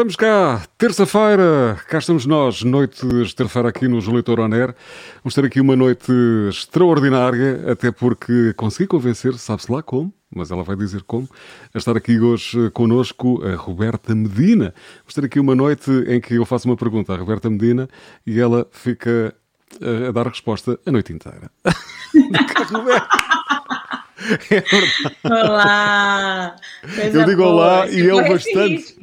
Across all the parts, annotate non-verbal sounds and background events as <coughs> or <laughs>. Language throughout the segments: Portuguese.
Estamos cá, terça-feira, cá estamos nós, noite de terça-feira aqui no Julitor Oner. Vamos ter aqui uma noite extraordinária, até porque consegui convencer, sabe-se lá como, mas ela vai dizer como, a estar aqui hoje connosco a Roberta Medina. Vamos ter aqui uma noite em que eu faço uma pergunta à Roberta Medina e ela fica a dar a resposta a noite inteira. <laughs> É olá! eu digo boa. olá e ele bastante.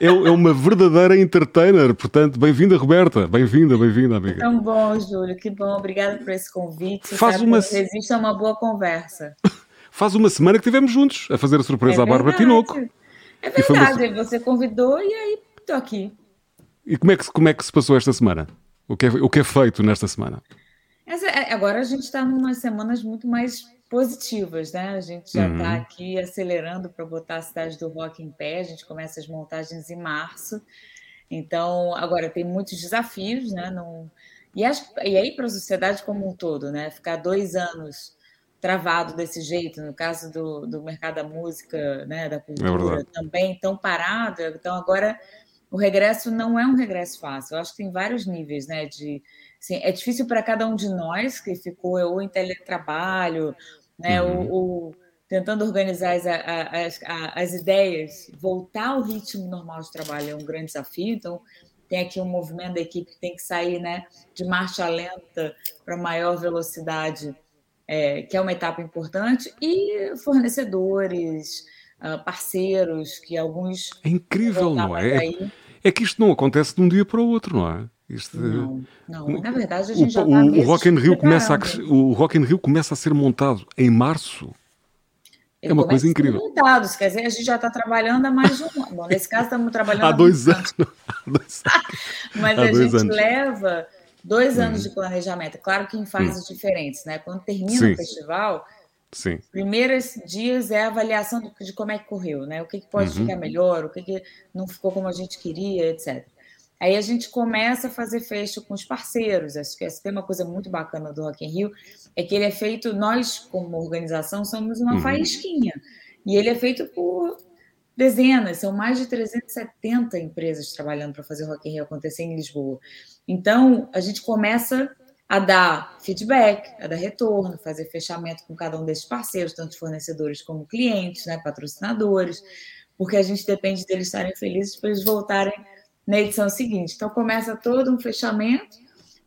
É, é, uma verdadeira entertainer, portanto, bem-vinda, Roberta. Bem-vinda, bem-vinda, amiga. Tão bom, Júlio, que bom. Obrigada por esse convite. Faz uma... Existe uma boa conversa. <laughs> Faz uma semana que estivemos juntos a fazer a surpresa é à Bárbara Tinoco. É verdade, uma... você convidou e aí estou aqui. E como é, que, como é que se passou esta semana? O que é, o que é feito nesta semana? Essa, é, agora a gente está em umas semanas muito mais positivas, né? A gente já está uhum. aqui acelerando para botar a cidade do rock em pé. A gente começa as montagens em março. Então, agora tem muitos desafios, né? Não... E, acho... e aí para a sociedade como um todo, né? Ficar dois anos travado desse jeito, no caso do, do mercado da música, né? Da cultura, é também tão parado. Então, agora o regresso não é um regresso fácil. Eu acho que tem vários níveis, né? De, assim, é difícil para cada um de nós que ficou ou em teletrabalho né? Uhum. O, o, tentando organizar as, as, as, ideias, voltar ao ritmo normal de trabalho é um grande desafio. Então, tem aqui um movimento da equipe que tem que sair né, de marcha lenta para maior velocidade, é, que é uma etapa importante, e fornecedores, ah, parceiros, que alguns. É incrível, não é? É, é que isto não acontece de um dia para o outro, não é? Isto, não, não, na verdade a gente o, já está o, o Rock in Rio começa a, o Rock in Rio começa a ser montado em março. É uma coisa incrível. Montados, quer dizer, a gente já está trabalhando há mais de um ano. Bom, nesse caso estamos trabalhando há dois <laughs> <laughs> anos. Mas há a gente anos. leva dois uhum. anos hum. de planejamento. Claro que em fases hum. diferentes, né? Quando termina Sim. o festival, Sim. primeiros dias é a avaliação de como é que correu, né? O que, que pode uhum. ficar melhor, o que, que não ficou como a gente queria, etc. Aí a gente começa a fazer fecho com os parceiros. Acho que essa tem uma coisa muito bacana do Rock in Rio, é que ele é feito, nós como organização somos uma uhum. faísquinha, e ele é feito por dezenas, são mais de 370 empresas trabalhando para fazer o Rock in Rio acontecer em Lisboa. Então, a gente começa a dar feedback, a dar retorno, fazer fechamento com cada um desses parceiros, tanto fornecedores como clientes, né, patrocinadores, porque a gente depende deles estarem felizes para eles voltarem na edição seguinte. Então, começa todo um fechamento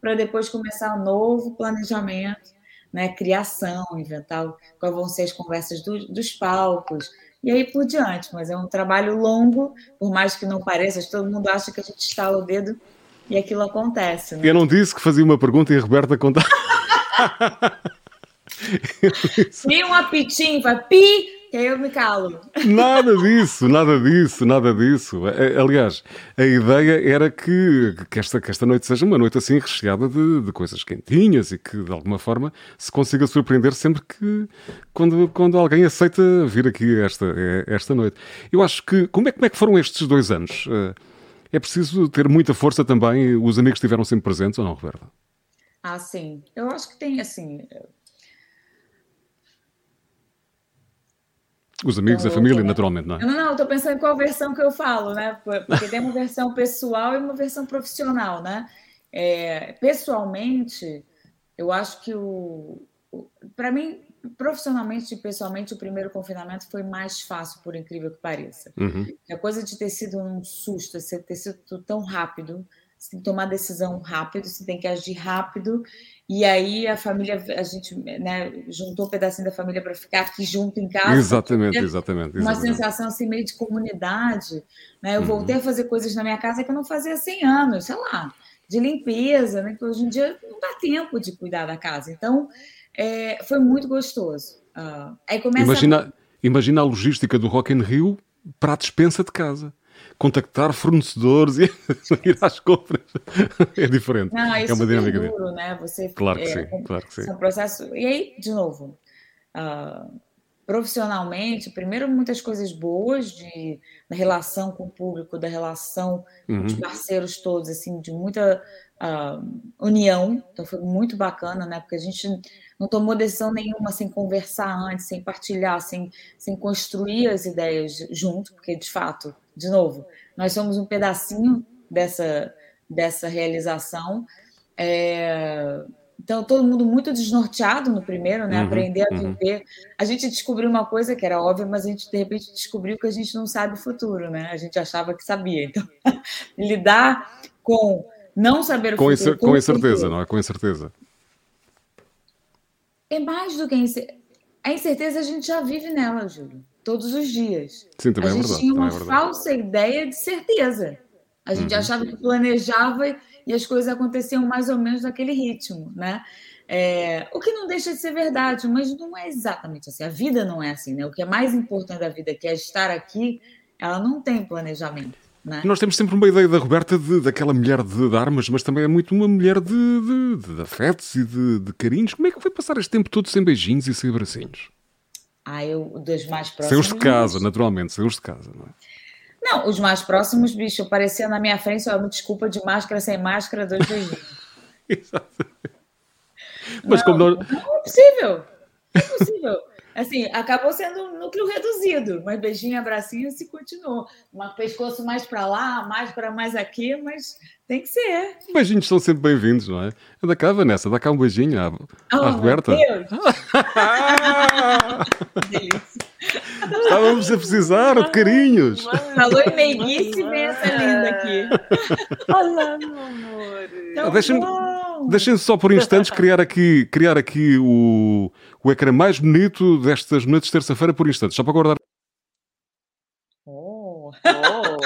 para depois começar um novo planejamento, né, criação, inventar quais vão ser as conversas do, dos palcos, e aí por diante. Mas é um trabalho longo, por mais que não pareça, todo mundo acha que a gente estala o dedo e aquilo acontece. Né? Eu não disse que fazia uma pergunta e a Roberta contava. <laughs> Tem um apitinho, vai pi, aí eu me calo. Nada disso, nada disso, nada disso. Aliás, a ideia era que, que, esta, que esta noite seja uma noite assim recheada de, de coisas quentinhas e que de alguma forma se consiga surpreender sempre que quando, quando alguém aceita vir aqui esta, esta noite. Eu acho que. Como é, como é que foram estes dois anos? Eh, é preciso ter muita força também. Os amigos estiveram sempre presentes ou não, Roberta? Ah, sim. Eu acho que tem, assim, Os amigos, então, a família, naturalmente, não é? Não, não, estou pensando em qual versão que eu falo, né? Porque tem uma versão pessoal e uma versão profissional, né? É, pessoalmente, eu acho que o. o Para mim, profissionalmente e pessoalmente, o primeiro confinamento foi mais fácil, por incrível que pareça. Uhum. A coisa de ter sido um susto, ter sido tão rápido, você tem que tomar decisão rápido, você tem que agir rápido. E aí a família, a gente né, juntou um pedacinho da família para ficar aqui junto em casa. Exatamente, exatamente. Uma sensação assim meio de comunidade. Né? Eu uhum. voltei a fazer coisas na minha casa que eu não fazia há 100 anos, sei lá, de limpeza, né? que hoje em dia não dá tempo de cuidar da casa. Então, é, foi muito gostoso. Uh, aí começa imagina, a... imagina a logística do Rock in Rio para a dispensa de casa contactar fornecedores e <laughs> ir às compras. É diferente. Não, é uma dinâmica é duro, né? Você, claro que é, sim, claro que sim. É um processo. E aí, de novo, uh, profissionalmente, primeiro muitas coisas boas de da relação com o público, da relação uhum. com os uhum. parceiros todos, assim, de muita uh, união. Então foi muito bacana, né? Porque a gente não tomou decisão nenhuma sem conversar antes, sem partilhar, sem, sem construir as ideias junto, porque de fato, de novo, nós somos um pedacinho dessa dessa realização. É, então, todo mundo muito desnorteado no primeiro, né? Uhum, Aprender a uhum. viver. Uhum. A gente descobriu uma coisa que era óbvia, mas a gente, de repente, descobriu que a gente não sabe o futuro, né? A gente achava que sabia. Então, <laughs> lidar com não saber o com futuro. Com incerteza, não é? Com incerteza. É mais do que a incerteza. A incerteza a gente já vive nela, Júlio, todos os dias. Sim, também a é gente verdade, tinha uma é falsa ideia de certeza. A gente uhum. achava que planejava e as coisas aconteciam mais ou menos naquele ritmo, né? É, o que não deixa de ser verdade, mas não é exatamente assim. A vida não é assim, né? O que é mais importante da vida, que é estar aqui, ela não tem planejamento. Né? Nós temos sempre uma ideia da Roberta de, daquela mulher de, de, armas, mas também é muito uma mulher de, de, de afetos e de, de carinhos. Como é que foi passar este tempo todo sem beijinhos e sem abracinhos? Ah, eu, dos mais próximos. Sem os de casa, naturalmente, sem os de casa, não é? Não, os mais próximos, bicho, aparecia na minha frente, só me desculpa de máscara, sem máscara, dois beijinhos. <laughs> Mas não, como não... não é possível. Não é possível. Assim, acabou sendo um núcleo reduzido, mas beijinho, abracinho se continuou. Um pescoço mais para lá, mais para mais aqui, mas tem que ser. Beijinhos são sempre bem-vindos, não é? Anda cá, Vanessa, dá cá um beijinho à, oh, à Roberta. Meu Deus. <laughs> <laughs> delícia. Estávamos a precisar de carinhos. Falou em meiguice, vem essa linda aqui. Olá, meu amor. Então, Deixem-me deixem só por instantes criar aqui, criar aqui o, o ecrã mais bonito destas noites de terça-feira por instantes, só para guardar. Oh! oh.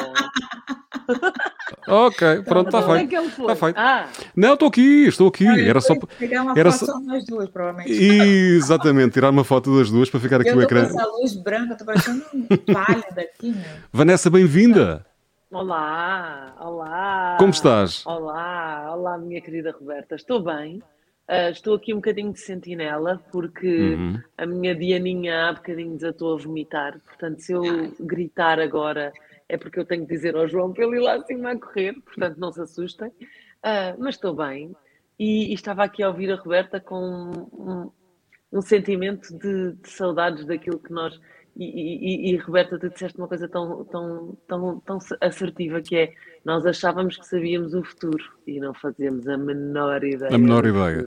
<laughs> Ok, pronto, está feito. É está feito. Ah. Não, estou aqui, estou aqui. era só pegar uma era foto só... nós duas, provavelmente. Exatamente, tirar uma foto das duas para ficar aqui eu o ecrã. Com essa luz branca, estou parecendo um pálida aqui, meu. Vanessa, bem-vinda. Olá, olá. Como estás? Olá, olá, minha querida Roberta. Estou bem. Uh, estou aqui um bocadinho de sentinela porque uhum. a minha Dianinha há bocadinho desatou a vomitar. Portanto, se eu gritar agora é porque eu tenho que dizer ao João para ele ir lá acima a correr, portanto não se assustem. Uh, mas estou bem. E, e, estava aqui a ouvir a Roberta com um, um sentimento de, de, saudades daquilo que nós. E, e, e, Roberta, tu disseste uma coisa tão, tão, tão, tão assertiva que é nós achávamos que sabíamos o futuro e não fazíamos a menor ideia. A menor ideia.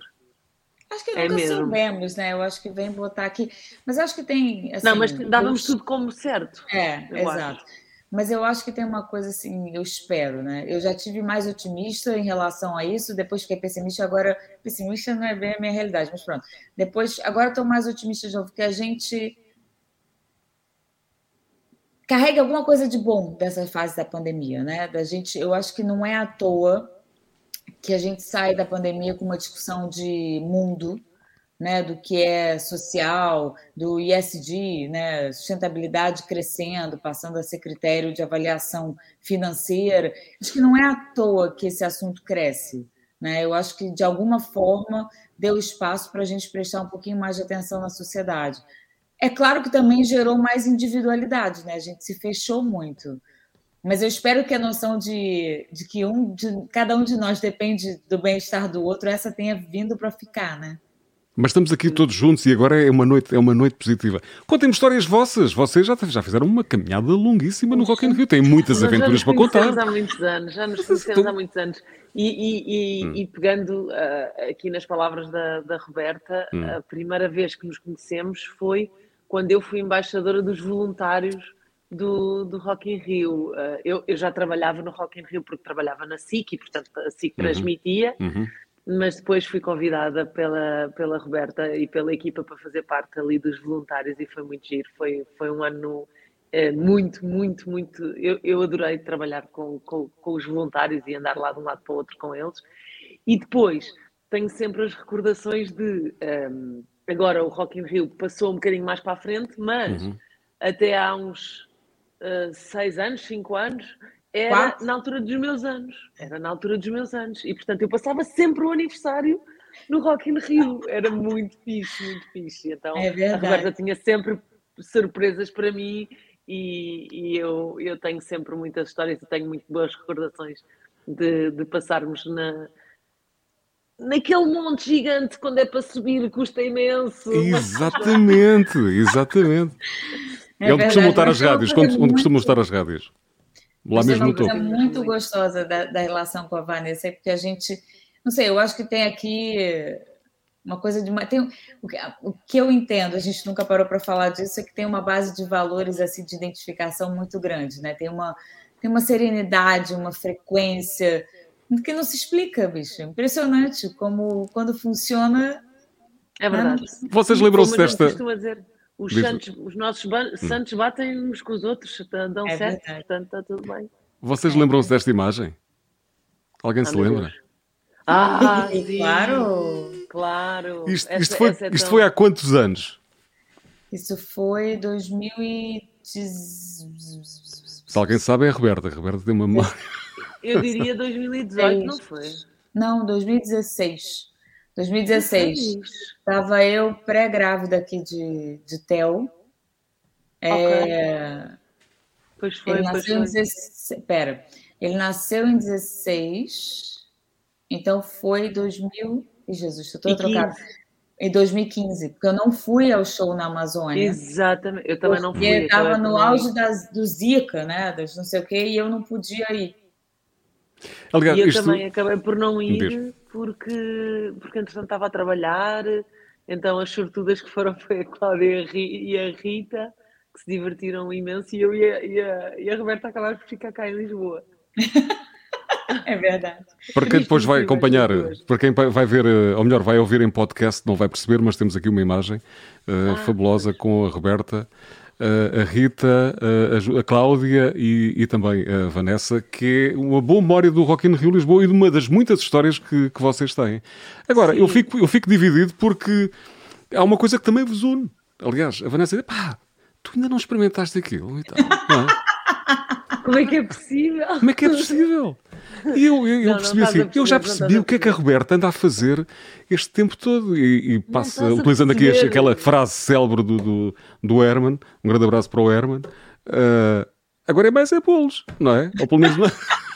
Acho que é nunca mesmo. soubemos, né? Eu acho que vem botar aqui. Mas acho que tem. Assim, não, mas dávamos tudo como certo. É, exato. Acho. Mas eu acho que tem uma coisa assim, eu espero, né? Eu já tive mais otimista em relação a isso, depois fiquei pessimista, agora pessimista não é bem a minha realidade, mas pronto. Depois, agora estou mais otimista de novo, porque a gente carrega alguma coisa de bom dessa fase da pandemia, né? Da gente, eu acho que não é à toa que a gente sai da pandemia com uma discussão de mundo, né, do que é social, do ISD, né, sustentabilidade crescendo, passando a ser critério de avaliação financeira. Acho que não é à toa que esse assunto cresce. Né? Eu acho que, de alguma forma, deu espaço para a gente prestar um pouquinho mais de atenção na sociedade. É claro que também gerou mais individualidade, né? a gente se fechou muito. Mas eu espero que a noção de, de que um de, cada um de nós depende do bem-estar do outro, essa tenha vindo para ficar, né? Mas estamos aqui todos juntos e agora é uma noite, é uma noite positiva. Contem-me histórias vossas. Vocês já, já fizeram uma caminhada longuíssima no Rock in Rio. Têm muitas <laughs> aventuras para contar. Já nos conhecemos há muitos anos. Já nos conhecemos há muitos anos. E, e, e, hum. e pegando uh, aqui nas palavras da, da Roberta, hum. a primeira vez que nos conhecemos foi quando eu fui embaixadora dos voluntários do, do Rock in Rio. Uh, eu, eu, já trabalhava no Rock in Rio porque trabalhava na SIC e, portanto, a SIC uhum. transmitia. Uhum mas depois fui convidada pela, pela Roberta e pela equipa para fazer parte ali dos voluntários e foi muito giro. Foi, foi um ano é, muito, muito, muito. Eu, eu adorei trabalhar com, com, com, os voluntários e andar lá de um lado para o outro com eles. E depois tenho sempre as recordações de. Um, ehm, agora o Rock in Rio passou um bocadinho mais para a frente, mas uhum. até há uns uh, seis anos, cinco anos, era Quatro? na altura dos meus anos. Era na altura dos meus anos. E, portanto, eu passava sempre o aniversário no Rock in Rio. Era muito fixe, muito fixe. Então, é a Roberta tinha sempre surpresas para mim e, e, eu, eu tenho sempre muitas histórias e tenho muito boas recordações de, de passarmos na, naquele monte gigante quando é para subir custa imenso. Exatamente, exatamente. É, é onde costumam estar as rádios, onde, onde costumam estar as rádios. Lá mesmo no topo. É muito gostosa da, da relação com a Vanessa, porque a gente, não sei, eu acho que tem aqui uma coisa de tem, o, que, o que eu entendo, a gente nunca parou para falar disso, é que tem uma base de valores assim de identificação muito grande, né? Tem uma tem uma serenidade, uma frequência que não se explica, bicho. Impressionante como quando funciona. É verdade. Vocês lembram-se desta. Os, santos, os nossos hum. santos batem uns com os outros, dão é certo, verdade. portanto está tudo bem. Vocês lembram-se desta imagem? Alguém se lembra? Deus. Ah, <laughs> sim. claro, claro. Isto, isto, foi, é isto foi há quantos anos? Isso foi 2000 Se alguém sabe é a Roberta. A Roberta tem uma memória. Eu diria 2018, não foi? Não, 2016. 2016. Estava eu pré-grávida aqui de, de Theo. Okay. É... Pois foi, ele nasceu pois em 16. Pera, ele nasceu em 16, então foi 2000. Ih, Jesus, estou trocada. Em 2015, porque eu não fui ao show na Amazônia. Exatamente, eu também não fui. Porque estava no auge das, do Zika, né? Das não sei o quê, e eu não podia ir. Aliás, e eu isto... também acabei por não ir porque, porque entretanto estava a trabalhar, então as sortudas que foram foi a Cláudia e a Rita, que se divertiram imenso, e eu e a, e a, e a Roberta acabaram por ficar cá em Lisboa. <laughs> É verdade. Para quem depois vai acompanhar, para quem vai ver, eh, ou melhor, vai ouvir em podcast, não vai perceber, mas temos aqui uma imagem uh, ah, fabulosa pois. com a Roberta a Rita, a Cláudia e, e, também a Vanessa, que é uma boa memória do Rock in Rio Lisboa e de uma das muitas histórias que, que vocês têm. Agora, eu fico, eu fico dividido porque há uma coisa que também vos une. Aliás, a Vanessa diz, pá, tu ainda não experimentaste aquilo e tal. Não é? <laughs> Como é que é possível? Como é que é possível? E eu, eu, eu percebi assim, perceber, eu já percebi o que é que a Roberta anda a fazer este tempo todo e, e passa, utilizando aqui aquela frase célebre do, do, do Herman, um grande abraço para o Herman, uh, agora é mais é bolos, não é? Ou pelo menos não é? <laughs>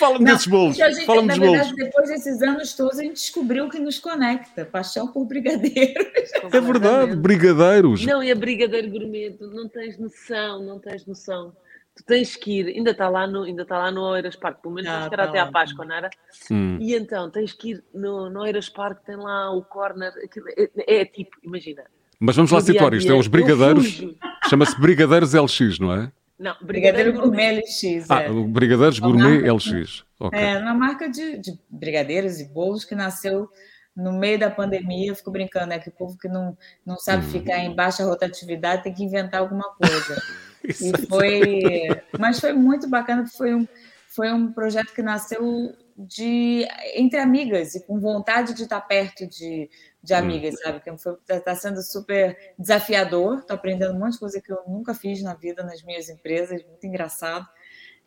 Fala-me desses bolos. Fala-me dos bolos. Verdade, depois desses anos todos, a gente descobriu o que nos conecta: paixão por brigadeiros. É verdade, brigadeiros. Não, e a brigadeiro gourmet, não tens noção, não tens noção tu tens que ir, ainda está lá no, ainda está lá no Oeiras Parque, pelo menos ah, era tá até à Páscoa, não era? Hum. E então tens que ir no, no Oeiras Parque, tem lá o corner, é, é, tipo, imagina. Mas vamos lá situar isto, é os brigadeiros, <laughs> chama-se Brigadeiros LX, não é? Não, Brigadeiro, Gourmet LX. Ah, é. Brigadeiros Gourmet LX. Okay. É, uma marca de, de brigadeiros e bolos que nasceu no meio da pandemia, eu fico brincando, né? Que o povo que não, não sabe hum. ficar em baixa rotatividade tem que inventar alguma coisa. <laughs> e foi, mas foi muito bacana, foi um, foi um projeto que nasceu de entre amigas e com vontade de estar perto de, de hum. amigas, sabe? Que está tá sendo super desafiador, estou aprendendo um monte de coisa que eu nunca fiz na vida nas minhas empresas, muito engraçado.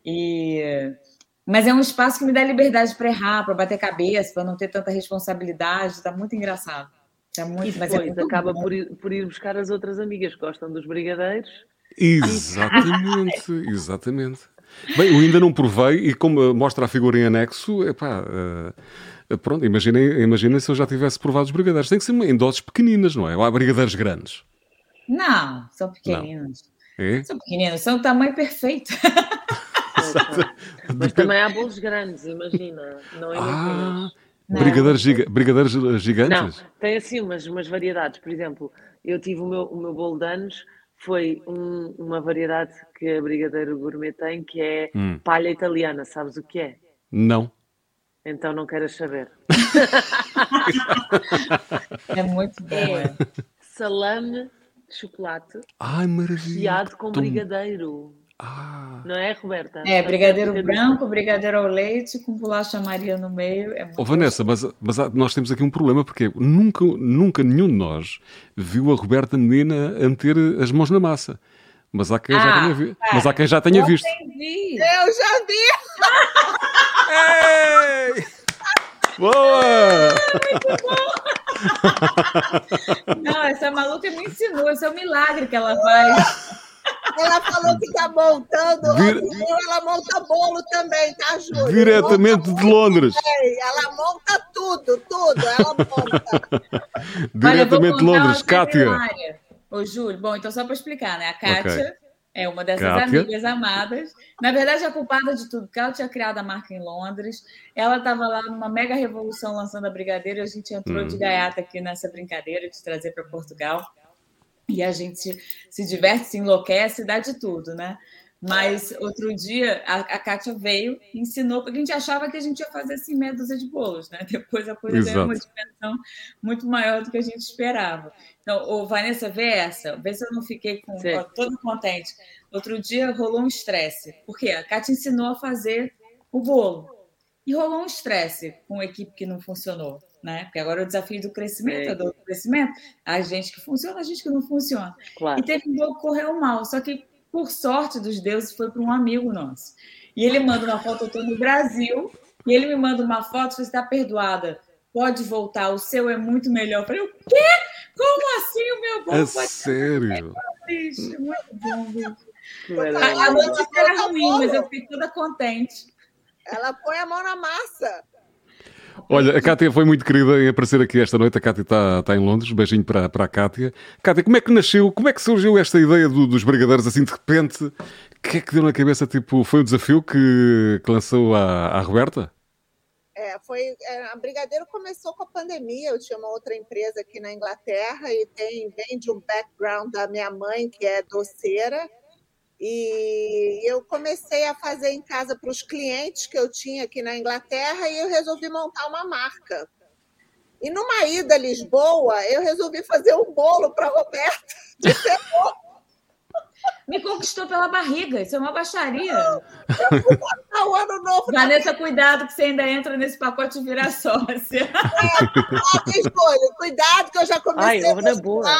E mas é um espaço que me dá liberdade para errar, para bater cabeça, para não ter tanta responsabilidade, está muito engraçado. Tá muito, e é depois é acaba por ir, por ir buscar as outras amigas que gostam dos brigadeiros Exatamente, exatamente. Bem, eu ainda não provei e como mostra a figura em anexo, epá, uh, pronto, imaginem, imaginem se eu já tivesse provado os brigadeiros. Tem que ser em doses pequeninas, não é? Ou há brigadeiros grandes? Não, são pequeninos. Não. É? São pequeninos, são o tamanho perfeito. <laughs> Mas também há bolos grandes, imagina. Não é ah, brigadeiros, giga brigadeiros gigantes? Não, tem assim umas, umas variedades. Por exemplo, eu tive o meu, o meu bolo de anos foi um, uma variedade que a Brigadeiro Gourmet tem, que é hum. palha italiana. Sabes o que é? Não. Então não queres saber. <laughs> é muito bom. É salame de chocolate Ai, maravilha. com brigadeiro. Ah. Não é, Roberta? É, brigadeiro branco, brigadeiro ao leite, com bolacha Maria no meio. É oh, Vanessa, mas, mas, nós temos aqui um problema, porque nunca, nunca nenhum de nós viu a Roberta Menina a meter as mãos na massa. Mas há quem ah, já tenha, vi... mas há quem já tenha eu visto. Vi. Eu já vi! Ei! Boa! muito bom! Não, essa maluca me ensinou, esse é um milagre que ela faz. Ela falou que está montando, Vir... ela monta bolo também, tá, Júlia? Diretamente de Londres. Bem. Ela monta tudo, tudo, ela monta. <laughs> Diretamente de Londres, Kátia. Ô, Júlio, bom, então só para explicar, né? A Kátia okay. é uma dessas Kátia. amigas amadas. Na verdade, a culpada de tudo, porque ela tinha criado a marca em Londres. Ela estava lá numa mega revolução lançando a Brigadeiro e a gente entrou hum. de gaiata aqui nessa brincadeira de trazer para Portugal. E a gente se diverte, se enlouquece, dá de tudo, né? Mas outro dia a, a Kátia veio e ensinou, porque a gente achava que a gente ia fazer assim meia dúzia de bolos, né? <laughs> Depois a coisa ganhou uma dimensão muito maior do que a gente esperava. Então, ô, Vanessa, vê essa, vê se eu não fiquei com, ó, todo contente. Outro dia rolou um estresse, porque a Kátia ensinou a fazer o bolo. E rolou um estresse com a equipe que não funcionou né? Porque agora é o desafio do crescimento, é. do crescimento, a gente que funciona, a gente que não funciona. Claro. E teve um jogo que correu mal, só que, por sorte dos deuses, foi para um amigo nosso. E ele manda uma foto, eu estou no Brasil, e ele me manda uma foto, você está perdoada, pode voltar, o seu é muito melhor. Eu falei, o quê? Como assim o meu bom é pode sério? É triste, muito bom, bicho. A, a notícia era ruim, mas eu fiquei toda contente. Ela põe a mão na massa. Olha, a Cátia foi muito querida em aparecer aqui esta noite. A Cátia está, está em Londres. Beijinho para, para a Cátia. Cátia, como é que nasceu, como é que surgiu esta ideia do, dos brigadeiros assim de repente? O que é que deu na cabeça? Tipo, foi o desafio que, que lançou a, a Roberta? É, foi, é, a Brigadeiro começou com a pandemia. Eu tinha uma outra empresa aqui na Inglaterra e tem, vem de um background da minha mãe, que é doceira. E eu comecei a fazer em casa para os clientes que eu tinha aqui na Inglaterra e eu resolvi montar uma marca. E numa ida a Lisboa, eu resolvi fazer um bolo para Roberto <laughs> de cebola. Me conquistou pela barriga, isso é uma baixaria. Eu fui passar o ano novo. Vanessa, cuidado que você ainda entra nesse pacote e vira sócia. É, escolha. Cuidado que eu já comecei Ai, a é boa.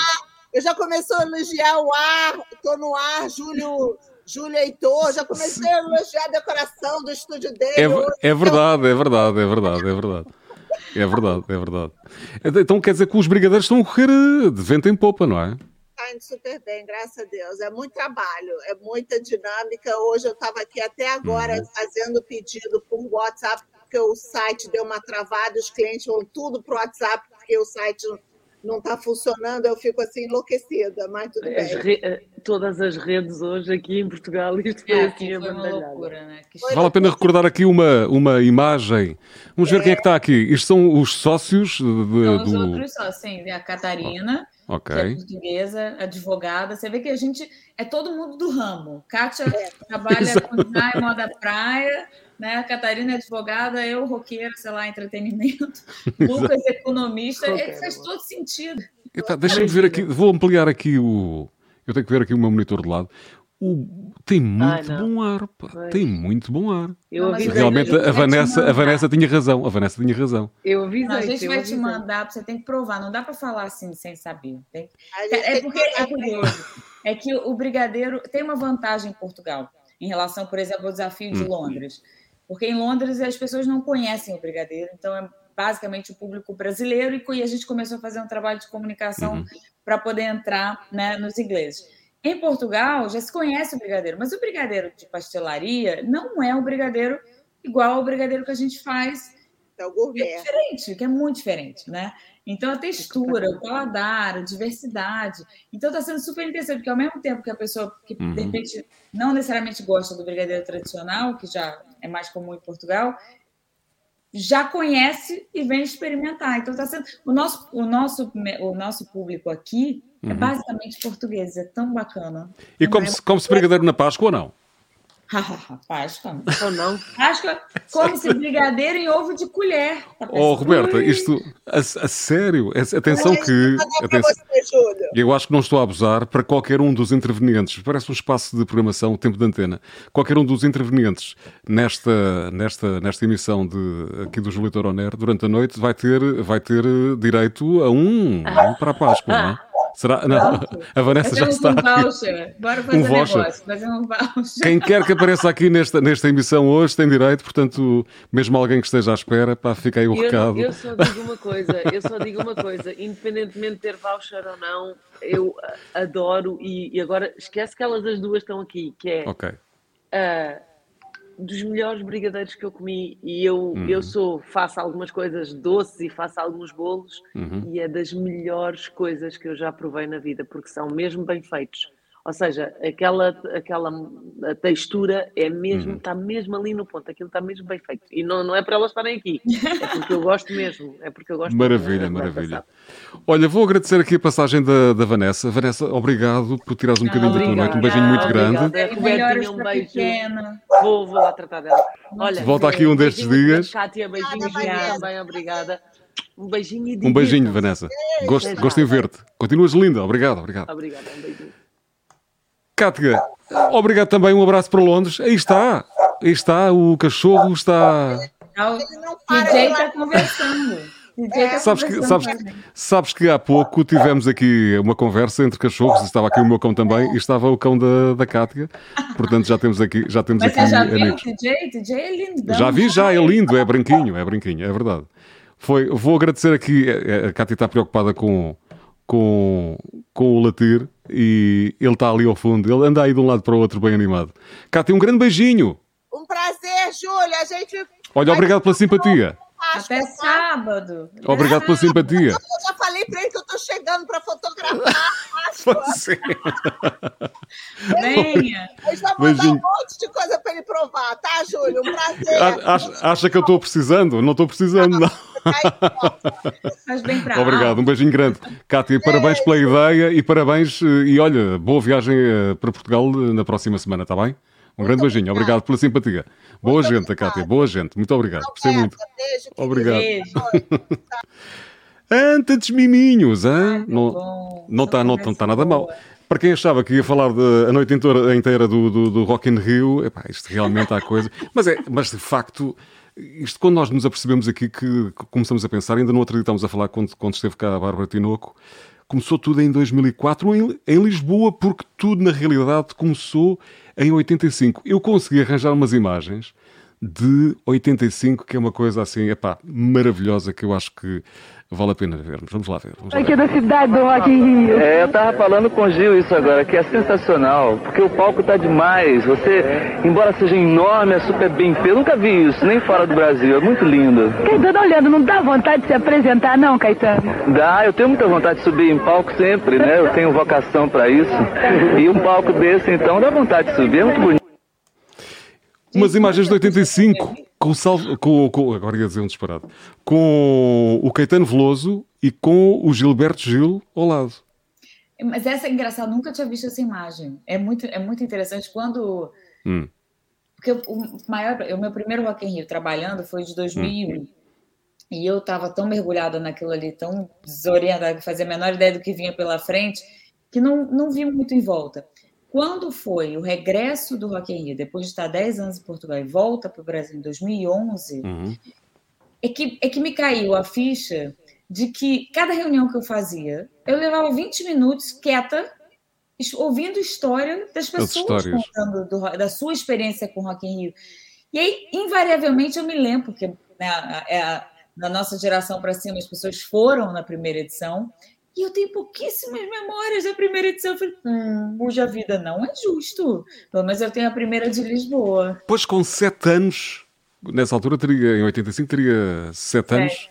Eu já comecei a elogiar o ar, estou no ar, Júlio. Júlio Heitor, já comecei a elogiar a decoração do estúdio dele. É, é verdade, é verdade, é verdade, é verdade. É verdade, é verdade. Então quer dizer que os brigadeiros estão a correr de vento em popa, não é? Está indo super bem, graças a Deus. É muito trabalho, é muita dinâmica. Hoje eu estava aqui até agora uhum. fazendo pedido por WhatsApp, porque o site deu uma travada, os clientes vão tudo para o WhatsApp, porque o site não está funcionando, eu fico assim enlouquecida, mas tudo as bem. Re... Eh, todas as redes hoje aqui em Portugal, isto foi é, assim foi uma loucura, né? Vale a pena recordar aqui uma, uma imagem. Vamos ver é. quem é que está aqui. Isto são os sócios de, são do... os outros sócios, sim. A Catarina, okay. que é portuguesa, advogada. Você vê que a gente é todo mundo do ramo. Kátia é. trabalha <laughs> com design, moda praia, né? A Catarina é advogada, eu roqueira, sei lá, entretenimento. <laughs> Lucas economista, é, faz todo sentido. Eita, Deixa-me ver aqui, vou ampliar aqui o. Eu tenho que ver aqui o meu monitor de lado. O... Tem muito Ai, bom ar, pá. Tem muito bom ar. Eu Realmente a Vanessa, a Vanessa tinha razão. A Vanessa tinha razão. Eu avisei. Não, a gente vai te mandar, você tem que provar. Não dá para falar assim sem saber. Tem... É porque é curioso. É que o brigadeiro tem uma vantagem em Portugal em relação, por exemplo, ao desafio de hum. Porque em Londres as pessoas não conhecem o brigadeiro, então é basicamente o público brasileiro e a gente começou a fazer um trabalho de comunicação uhum. para poder entrar né, nos ingleses. Em Portugal já se conhece o brigadeiro, mas o brigadeiro de pastelaria não é o brigadeiro igual ao brigadeiro que a gente faz. É o gourmet. É diferente, que é muito diferente, né? Então, a textura, o paladar, a diversidade. Então, está sendo super interessante, porque ao mesmo tempo que a pessoa que, uhum. de repente, não necessariamente gosta do brigadeiro tradicional, que já é mais comum em Portugal, já conhece e vem experimentar. Então, está sendo. O nosso, o, nosso, o nosso público aqui é uhum. é basicamente português, é tão bacana. E come-se come brigadeiro na Páscoa ou não? <laughs> Páscoa. Ou não? Páscoa come-se brigadeiro em ovo de colher. Tá oh, Roberta, isto, a, a sério, atenção que. Atenção, eu acho que não estou a abusar para qualquer um dos intervenientes. Parece um espaço de programação, tempo de antena. Qualquer um dos intervenientes nesta, nesta, nesta emissão de, aqui do Júlio Toroner, durante a noite, vai ter, vai ter direito a um, um para a Páscoa, não é? Será? Não, a Vanessa já está. Um voucher. Bora fazer um voucher. negócio, fazer um voucher. Quem quer que apareça aqui nesta, nesta emissão hoje tem direito, portanto, mesmo alguém que esteja à espera, pá, fica aí o eu, recado. Eu só digo uma coisa, eu só digo uma coisa, independentemente de ter voucher ou não, eu adoro e, e agora esquece que elas as duas estão aqui, que é. Ok. Uh, dos melhores brigadeiros que eu comi e eu, uhum. eu sou, faço algumas coisas doces e faço alguns bolos uhum. e é das melhores coisas que eu já provei na vida, porque são mesmo bem feitos. Ou seja, aquela, aquela textura é mesmo, uhum. está mesmo ali no ponto, aquilo está mesmo bem feito. E não, não é para elas estarem aqui, é porque eu gosto mesmo. É porque eu gosto maravilha, mesmo, maravilha. Olha, vou agradecer aqui a passagem da, da Vanessa. Vanessa, obrigado por tirares um bocadinho da tua noite. Um beijinho muito grande. Robertinha, um beijo. Vou, vou lá tratar dela. Olha, Volta aqui um destes dias. Kátia, beijinhos também, obrigada. Um beijinho e Um beijinho, Vanessa. Gosto, gosto em ver-te. Continuas linda. Obrigado, obrigado. Obrigada, um beijinho. Cátia, obrigado também, um abraço para Londres. Aí está, aí está, o cachorro está. O DJ está conversando. É. Sabes, que, sabes, sabes que há pouco tivemos aqui uma conversa entre cachorros, estava aqui o meu cão também e estava o cão da, da Cátia, portanto já temos aqui já temos Mas aqui você já viu o DJ? DJ é lindo. Já vi, já, é lindo, é branquinho, é branquinho, é verdade. Foi, vou agradecer aqui, a Cátia está preocupada com, com, com o latir e ele está ali ao fundo. Ele anda aí de um lado para o outro bem animado. Cátia, um grande beijinho. Um prazer, Júlia. A gente. Olha, obrigado pela simpatia. Até sábado. Obrigado pela simpatia. Eu já falei para ele que eu estou chegando para fotografar. Você. <laughs> Venha. Eu já vou dar um monte de coisa para ele provar, tá, Júlio? Um prazer. Acha, acha que eu estou precisando? Não estou precisando, não. Faz bem para Obrigado, um beijinho grande. Cátia, parabéns pela ideia e parabéns. Eh, e olha, boa viagem eh, para Portugal eh, na próxima semana, está bem? Um muito grande beijinho, obrigado pela simpatia. Boa muito gente, Cátia, boa gente, muito obrigado. Gostei muito. Beijo, obrigado. Beijo. <laughs> Antes miminhos, hein? não não está não, não tá nada mal. Para quem achava que ia falar de, a noite inteira, inteira do, do, do Rock in Rio, epá, isto realmente há coisa. Mas, é, mas de facto, isto quando nós nos apercebemos aqui que, começamos a pensar, ainda não acreditamos a falar quando, quando esteve cá a Bárbara Tinoco, começou tudo em 2004 em, em Lisboa, porque tudo na realidade começou em 85. Eu consegui arranjar umas imagens de 85, que é uma coisa assim, epá, maravilhosa, que eu acho que vale a pena vermos. Vamos lá ver. Vamos lá Aqui é da cidade do Rock in Rio. É, eu tava falando com o Gil isso agora, que é sensacional, porque o palco tá demais. Você, embora seja enorme, é super bem feito. Eu nunca vi isso, nem fora do Brasil. É muito lindo. Caetano, olhando, não dá vontade de se apresentar, não, Caetano? Dá, eu tenho muita vontade de subir em palco sempre, né? Eu tenho vocação para isso. E um palco desse, então, dá vontade de subir. É muito bonito. Umas imagens de 85 com o Salvo, com, com, agora ia dizer um disparado, com o Caetano Veloso e com o Gilberto Gil ao lado. Mas essa é engraçada, nunca tinha visto essa imagem. É muito, é muito interessante quando. Hum. Porque o maior, o meu primeiro Rock in Rio trabalhando foi de 2001. Hum. E eu estava tão mergulhada naquilo ali, tão desorientada, que fazia a menor ideia do que vinha pela frente, que não, não vi muito em volta. Quando foi o regresso do Rock in Rio, depois de estar 10 anos em Portugal e volta para o Brasil em 2011, uhum. é, que, é que me caiu a ficha de que cada reunião que eu fazia, eu levava 20 minutos quieta, ouvindo história das pessoas contando do, da sua experiência com o Rock in Rio. E aí, invariavelmente, eu me lembro, porque né, é, na nossa geração para cima, as pessoas foram na primeira edição, e eu tenho pouquíssimas memórias da primeira edição. Eu falei, hum, puxa vida, não é justo. Pelo menos eu tenho a primeira de Lisboa. Pois com sete anos, nessa altura teria, em 85, teria sete é. anos.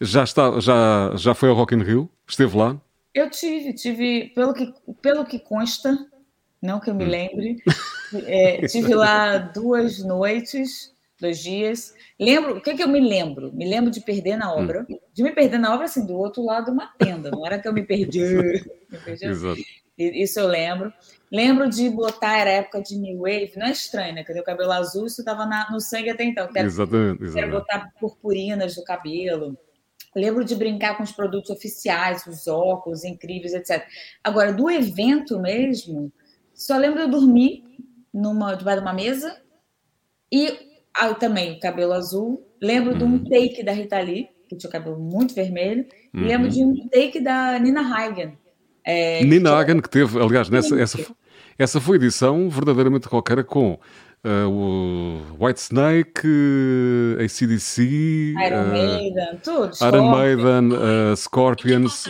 Já, está, já, já foi ao Rock in Rio? Esteve lá? Eu tive, tive, pelo que, pelo que consta, não que eu me hum. lembre, <laughs> é, tive lá duas noites, dois dias. Lembro, o que, é que eu me lembro? Me lembro de perder na obra, hum. de me perder na obra assim, do outro lado de uma tenda, não era que eu me perdi. me <laughs> perdi Exato. Isso eu lembro. Lembro de botar, era época de New Wave, não é estranho, né? O cabelo azul? Isso estava no sangue até então. Quero, exatamente, exatamente. Quero botar purpurinas no cabelo. Lembro de brincar com os produtos oficiais, os óculos incríveis, etc. Agora, do evento mesmo, só lembro de dormir numa, debaixo de uma mesa e ah, também o cabelo azul. Lembro uhum. de um uhum. take da Rita Lee, que tinha o cabelo muito vermelho. Uhum. E lembro de um take da Nina Hagen, É, Nina Hagen, que teve, aliás, nessa, essa, essa foi edição verdadeiramente rockera com uh, o White Snake, uh, ACDC, Iron uh, Maiden, tudo. Iron Maiden, uh, Scorpions.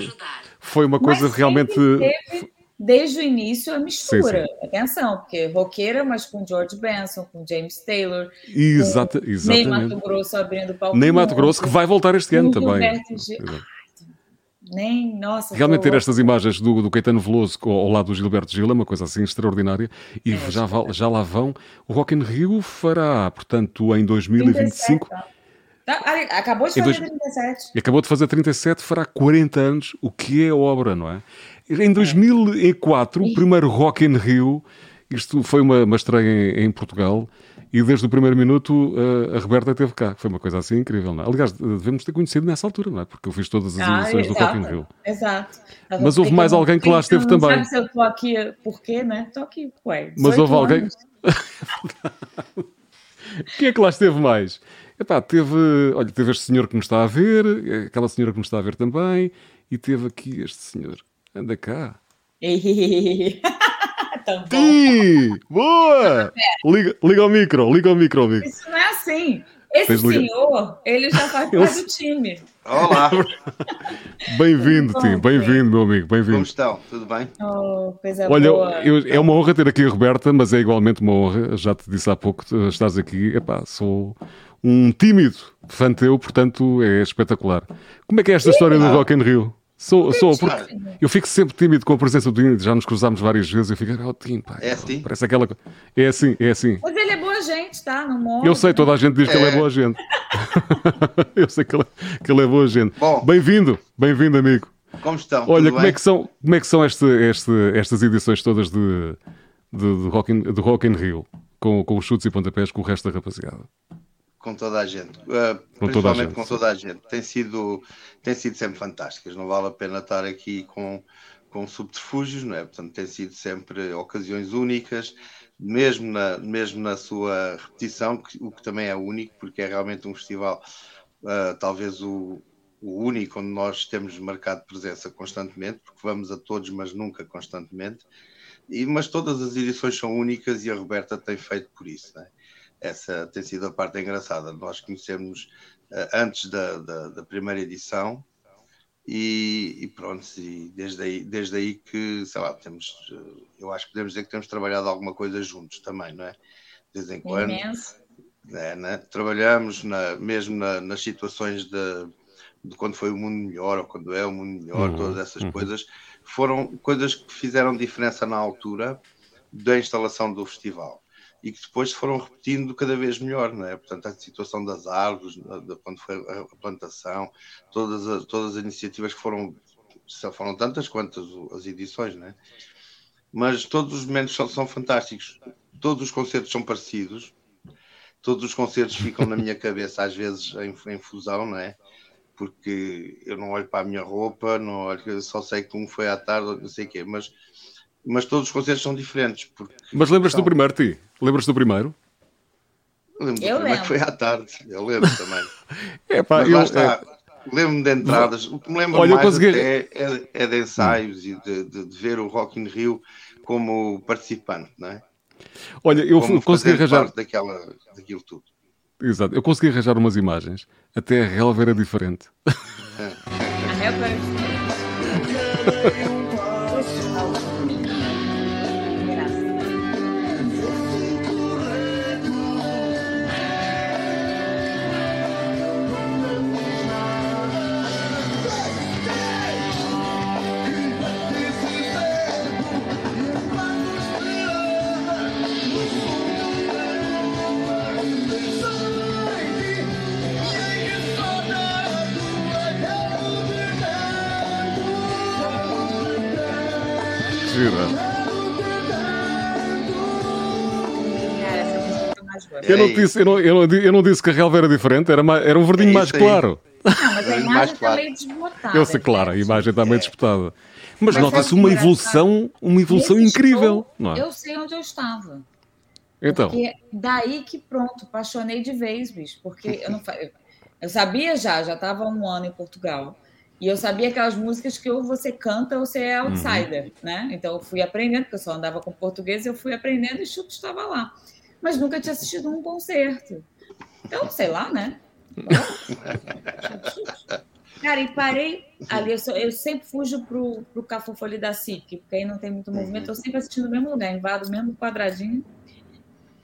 Foi uma coisa Mas realmente. Teve, desde o início, a mistura. Sim, sim. Atenção, porque roqueira, mas com George Benson, com James Taylor. Exata, com exatamente. Nem Mato Grosso abrindo o palco. Nem Mato Grosso, que vai voltar este ano também nem, nossa. Realmente ter estas imagens do, do Caetano Veloso ao lado do Gilberto Gil é uma coisa assim extraordinária e é, já, é. já lá vão. O Rock in Rio fará, portanto, em 2025. 37, tá, acabou de fazer dois, 37. Acabou de fazer 37, fará 40 anos, o que é obra, não é? Em 2004, é. o primeiro Rock in Rio, isto foi uma, uma estreia em, em Portugal, e desde o primeiro minuto uh, a Roberta esteve cá. Foi uma coisa assim incrível, não é? Aliás, devemos ter conhecido nessa altura, não é? Porque eu fiz todas as ah, edições do Rock in Rio. Exato. Mas houve mais alguém que lá esteve também. Não sabe se eu estou aqui porquê, né? Estou aqui, ué. Mas houve alguém... <laughs> Quem é que lá esteve mais? Epá, teve, olha, teve este senhor que nos está a ver, aquela senhora que nos está a ver também, e teve aqui este senhor. Anda cá. <laughs> Tão Sim! Boa! Liga, liga o micro, liga o micro, amigo. Isso não é assim. Esse Tens senhor, liga... ele já faz <laughs> parte do time. Olá! <laughs> Bem-vindo, Tim, bem-vindo, meu amigo, bem-vindo. Como estão? Tudo bem? Oh, coisa Olha, boa. Eu, é uma honra ter aqui a Roberta, mas é igualmente uma honra, já te disse há pouco, estás aqui, epá, sou um tímido fã teu, portanto é espetacular. Como é que é esta história do Rock in Rio? Sou, sou, porque eu fico sempre tímido com a presença do Índio, já nos cruzámos várias vezes, eu fico, oh, Tim, pá, é assim? parece aquela É assim, é assim. Mas ele é boa gente, tá? No morro, eu sei, toda a gente diz é. que ele é boa gente. <laughs> eu sei que ele, que ele é boa gente. Bem-vindo, bem-vindo, amigo. Como estão? Olha, como é, que são, como é que são este, este, estas edições todas de, de, de, Rock in, de Rock in Rio, com, com os chutes e pontapés com o resto da rapaziada? Com toda a gente, uh, com principalmente toda gente. com toda a gente. Tem sido, tem sido sempre fantásticas, não vale a pena estar aqui com, com subterfúgios, não é? Portanto, tem sido sempre ocasiões únicas, mesmo na, mesmo na sua repetição, que, o que também é único, porque é realmente um festival, uh, talvez o, o único onde nós temos marcado presença constantemente, porque vamos a todos, mas nunca constantemente. E, mas todas as edições são únicas e a Roberta tem feito por isso. Não é? Essa tem sido a parte engraçada. Nós conhecemos uh, antes da, da, da, primeira edição e, e, pronto, e desde, aí, desde aí que, sei lá, temos, uh, eu acho que podemos dizer que temos trabalhado alguma coisa juntos também, não é? De vez em quando. É, né? Trabalhamos na, mesmo na, nas situações de, de, quando foi o mundo melhor ou quando é o mundo melhor, uhum, todas essas uhum. coisas foram coisas que fizeram diferença na altura da instalação do festival e que depois foram repetindo cada vez melhor, não é? Portanto, a situação das árvores, de quando foi a plantação, todas as, todas as iniciativas que foram, foram tantas quantas as edições, não é? Mas todos os momentos são, são fantásticos, todos os concertos são parecidos, todos os concertos ficam na minha cabeça, às vezes em, em fusão, não é? Porque eu não olho para a minha roupa, não olho, só sei que um foi à tarde, não sei o quê, mas mas todos os concertos são diferentes. Porque mas lembras-te são... do primeiro, Ti? Lembras-te do primeiro? Lembro eu lembro. que foi à tarde, eu lembro também. <laughs> é pá, eu, está. É... Lembro-me de entradas. O que me lembro Olha, mais consegui... é, é, é, de ensaios hum. e de, de, de, ver o Rock in Rio como participante, não é? Olha, eu como consegui arranjar. Daquela, daquilo tudo. Exato, eu consegui arranjar umas imagens. Até a relva era diferente. <laughs> a relva era diferente. <laughs> Eu não, disse, eu, não, eu, não, eu não disse que a relva era diferente, era, mais, era um verdinho é mais claro. Não, mas a imagem está meio desbotada. Eu sei, claro, a imagem está meio disputada. Mas, mas nota-se uma evolução, uma evolução incrível. não é? Eu sei onde eu estava. Então. Porque daí que pronto, apaixonei de vez, bicho. Porque eu não eu sabia já, já estava um ano em Portugal. E eu sabia aquelas músicas que ou você canta ou você é uhum. outsider, uhum. né? Então eu fui aprendendo, porque eu só andava com português, eu fui aprendendo e Chuto estava lá. Mas nunca tinha assistido um concerto. Então, sei lá, né? <laughs> Cara, e parei ali, eu, sou, eu sempre fujo pro, pro Cafofoli da SIC, porque aí não tem muito movimento, eu sempre assistindo no mesmo lugar, invado o mesmo quadradinho.